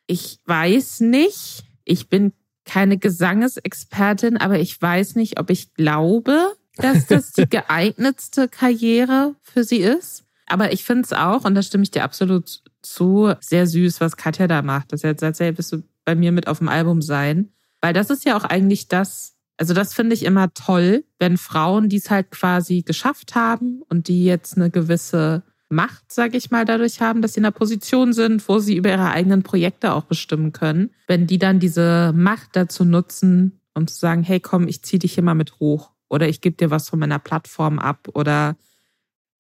Ich weiß nicht, ich bin keine Gesangesexpertin, aber ich weiß nicht, ob ich glaube, dass das die geeignetste Karriere für sie ist. Aber ich finde es auch, und da stimme ich dir absolut zu, sehr süß, was Katja da macht. Dass er jetzt sagt, hey, bist du bei mir mit auf dem Album sein? Weil das ist ja auch eigentlich das, also das finde ich immer toll, wenn Frauen, die es halt quasi geschafft haben und die jetzt eine gewisse Macht, sage ich mal, dadurch haben, dass sie in einer Position sind, wo sie über ihre eigenen Projekte auch bestimmen können, wenn die dann diese Macht dazu nutzen, um zu sagen, hey, komm, ich zieh dich hier mal mit hoch oder ich gebe dir was von meiner Plattform ab oder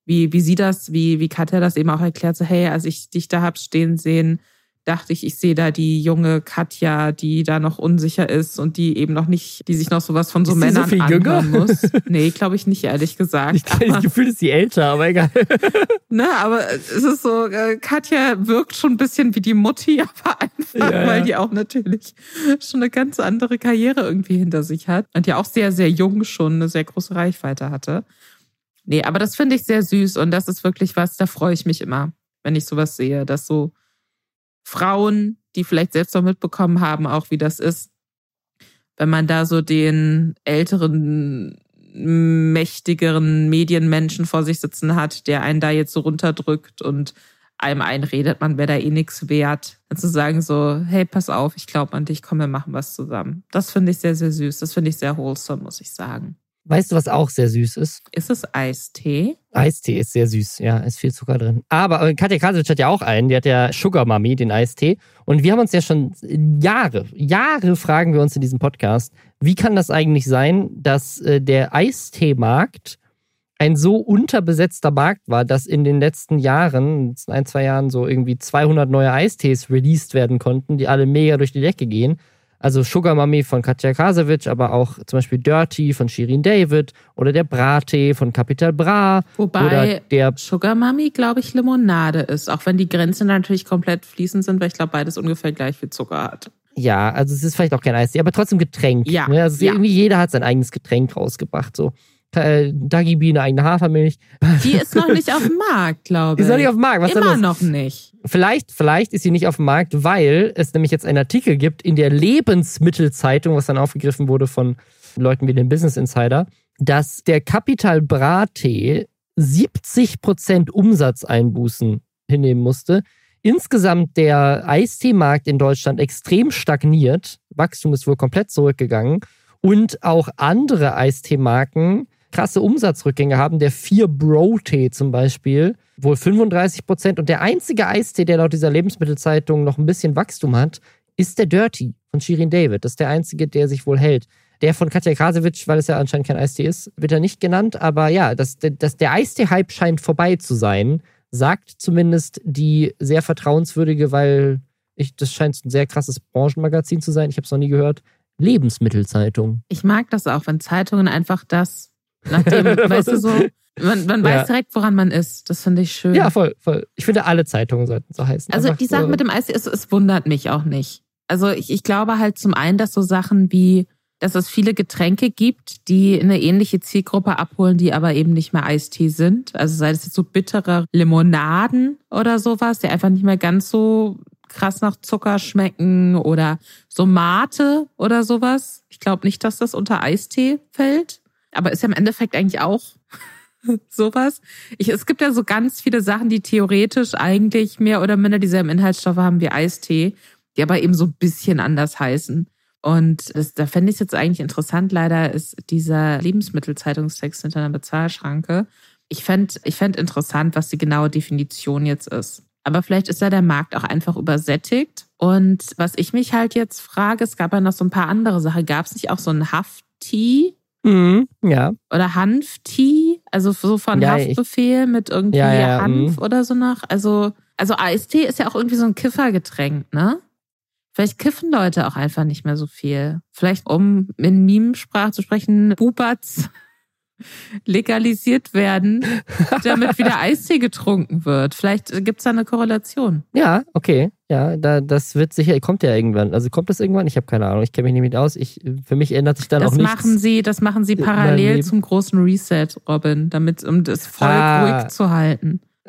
wie, wie sie das, wie, wie Katja das eben auch erklärt, so, hey, als ich dich da hab stehen sehen, dachte ich, ich sehe da die junge Katja, die da noch unsicher ist und die eben noch nicht, die sich noch sowas von so ist Männern so viel jünger? muss. Nee, glaube ich nicht, ehrlich gesagt. Ich habe das Gefühl, ist sie älter, aber egal. ne, aber es ist so, äh, Katja wirkt schon ein bisschen wie die Mutti, aber einfach, ja, weil die auch natürlich schon eine ganz andere Karriere irgendwie hinter sich hat und ja auch sehr, sehr jung schon eine sehr große Reichweite hatte. Nee, aber das finde ich sehr süß und das ist wirklich was, da freue ich mich immer, wenn ich sowas sehe, dass so Frauen, die vielleicht selbst noch mitbekommen haben, auch wie das ist, wenn man da so den älteren, mächtigeren Medienmenschen vor sich sitzen hat, der einen da jetzt so runterdrückt und einem einredet, man wäre da eh nichts wert. Und zu sagen so, hey, pass auf, ich glaube an dich, komm, wir machen was zusammen. Das finde ich sehr, sehr süß. Das finde ich sehr wholesome, muss ich sagen. Weißt du, was auch sehr süß ist? Ist es Eistee? Eistee ist sehr süß, ja, ist viel Zucker drin. Aber äh, Katja Krasic hat ja auch einen, die hat ja Sugar Mummy, den Eistee. Und wir haben uns ja schon Jahre, Jahre fragen wir uns in diesem Podcast, wie kann das eigentlich sein, dass äh, der Eisteemarkt ein so unterbesetzter Markt war, dass in den letzten Jahren, ein, zwei Jahren so irgendwie 200 neue Eistees released werden konnten, die alle mega durch die Decke gehen. Also Sugar Mummy von Katja Krasowitsch, aber auch zum Beispiel Dirty von Shirin David oder der Brattee von Capital Bra. Wobei der Sugar Mummy, glaube ich, Limonade ist, auch wenn die Grenzen natürlich komplett fließend sind, weil ich glaube, beides ungefähr gleich viel Zucker hat. Ja, also es ist vielleicht auch kein Eistee, aber trotzdem Getränk. Ja. Ne? Also ja. irgendwie jeder hat sein eigenes Getränk rausgebracht. So. Äh, Dagi Bee eine eigene Hafermilch. Die ist noch nicht auf dem Markt, glaube ich. Die ist noch nicht auf dem Markt. Was Immer noch nicht. Vielleicht, vielleicht ist sie nicht auf dem Markt, weil es nämlich jetzt einen Artikel gibt in der Lebensmittelzeitung, was dann aufgegriffen wurde von Leuten wie dem Business Insider, dass der Capital Bra-Tee 70% Umsatzeinbußen hinnehmen musste. Insgesamt der Eisteemarkt in Deutschland extrem stagniert. Wachstum ist wohl komplett zurückgegangen. Und auch andere Eisteemarken krasse Umsatzrückgänge haben. Der 4 Bro-Tee zum Beispiel, wohl 35 Prozent. Und der einzige Eistee, der laut dieser Lebensmittelzeitung noch ein bisschen Wachstum hat, ist der Dirty von Shirin David. Das ist der einzige, der sich wohl hält. Der von Katja Krasewitsch, weil es ja anscheinend kein Eistee ist, wird er nicht genannt. Aber ja, das, das, der Eistee-Hype scheint vorbei zu sein, sagt zumindest die sehr vertrauenswürdige, weil ich, das scheint ein sehr krasses Branchenmagazin zu sein. Ich habe es noch nie gehört. Lebensmittelzeitung. Ich mag das auch, wenn Zeitungen einfach das, nachdem, weißt du so, man, man weiß ja. direkt, woran man ist. Das finde ich schön. Ja, voll, voll. Ich finde, alle Zeitungen sollten so heißen. Also Einfach die Sache so. mit dem Eis, es, es wundert mich auch nicht. Also ich, ich glaube halt zum einen, dass so Sachen wie dass es viele Getränke gibt, die eine ähnliche Zielgruppe abholen, die aber eben nicht mehr Eistee sind. Also sei es jetzt so bittere Limonaden oder sowas, die einfach nicht mehr ganz so krass nach Zucker schmecken oder so Mate oder sowas. Ich glaube nicht, dass das unter Eistee fällt, aber ist ja im Endeffekt eigentlich auch sowas. Ich, es gibt ja so ganz viele Sachen, die theoretisch eigentlich mehr oder minder dieselben Inhaltsstoffe haben wie Eistee, die aber eben so ein bisschen anders heißen. Und das, da fände ich es jetzt eigentlich interessant. Leider ist dieser Lebensmittelzeitungstext hinter einer Bezahlschranke. Ich fände ich fänd interessant, was die genaue Definition jetzt ist. Aber vielleicht ist da der Markt auch einfach übersättigt. Und was ich mich halt jetzt frage, es gab ja noch so ein paar andere Sachen. Gab es nicht auch so ein Hafttee? Mhm, ja. Oder Hanftee? Also so von ja, Haftbefehl ich, mit irgendwie ja, ja, Hanf mh. oder so nach. Also, also Eistee ist ja auch irgendwie so ein Kiffergetränk, ne? Vielleicht kiffen Leute auch einfach nicht mehr so viel. Vielleicht, um in Mimensprache zu sprechen, Bubats legalisiert werden, damit wieder Eistee getrunken wird. Vielleicht gibt es da eine Korrelation. Ja, okay. Ja, da, das wird sicher, kommt ja irgendwann. Also kommt das irgendwann? Ich habe keine Ahnung. Ich kenne mich nicht mit aus. Ich, für mich ändert sich dann das auch nichts. Machen sie, das machen sie parallel zum großen Reset, Robin, damit, um das Volk ah. ruhig zu halten.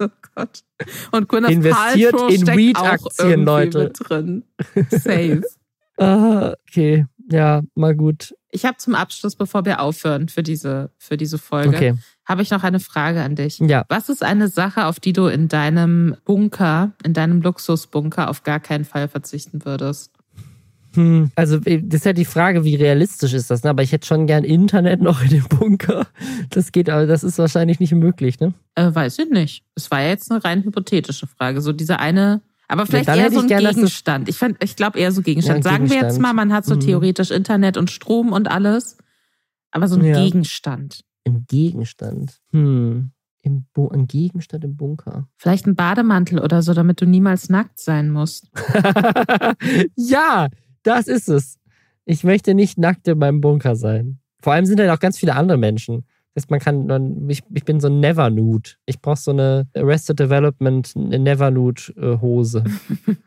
oh Gott. Und Gwyneth Investiert Paltrow in Weed-Aktien, Leute. drin. Safe. ah, okay. Ja, mal gut. Ich habe zum Abschluss, bevor wir aufhören für diese, für diese Folge, okay. habe ich noch eine Frage an dich. Ja. Was ist eine Sache, auf die du in deinem Bunker, in deinem Luxusbunker auf gar keinen Fall verzichten würdest? Hm, also äh, das ist ja die Frage, wie realistisch ist das, ne? Aber ich hätte schon gern Internet noch in dem Bunker. Das geht, aber das ist wahrscheinlich nicht möglich, ne? Äh, weiß ich nicht. Es war ja jetzt eine rein hypothetische Frage. So diese eine, aber vielleicht ja, eher so ein gern, Gegenstand. Ich, ich glaube eher so Gegenstand. Ja, Sagen Gegenstand. wir jetzt mal, man hat so mhm. theoretisch Internet und Strom und alles. Aber so ein ja. Gegenstand. Ein Gegenstand. Hm. Im Bo ein Gegenstand im Bunker. Vielleicht ein Bademantel oder so, damit du niemals nackt sein musst. ja, das ist es. Ich möchte nicht nackt in meinem Bunker sein. Vor allem sind da auch ganz viele andere Menschen. Das heißt, man kann, ich, ich bin so ein Never Nude. Ich brauche so eine Arrested Development Never Nude äh, Hose.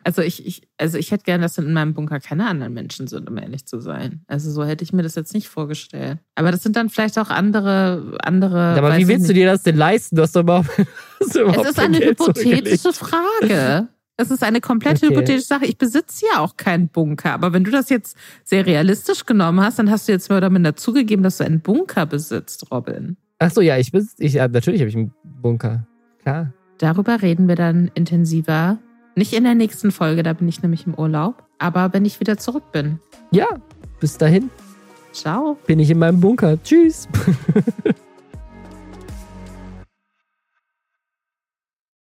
Also ich, ich, also ich hätte gerne, dass in meinem Bunker keine anderen Menschen sind, um ehrlich zu sein. Also so hätte ich mir das jetzt nicht vorgestellt. Aber das sind dann vielleicht auch andere, andere. Ja, aber wie willst du dir das denn leisten? Du hast doch überhaupt, hast du überhaupt Es ist eine hypothetische Frage. Es ist eine komplett okay. hypothetische Sache. Ich besitze ja auch keinen Bunker. Aber wenn du das jetzt sehr realistisch genommen hast, dann hast du jetzt mal damit dazugegeben, dass du einen Bunker besitzt, Robin. Ach so, ja, ich besitze, ich, ja, natürlich habe ich einen Bunker. Klar. Darüber reden wir dann intensiver. Nicht in der nächsten Folge, da bin ich nämlich im Urlaub. Aber wenn ich wieder zurück bin. Ja, bis dahin. Ciao. Bin ich in meinem Bunker. Tschüss.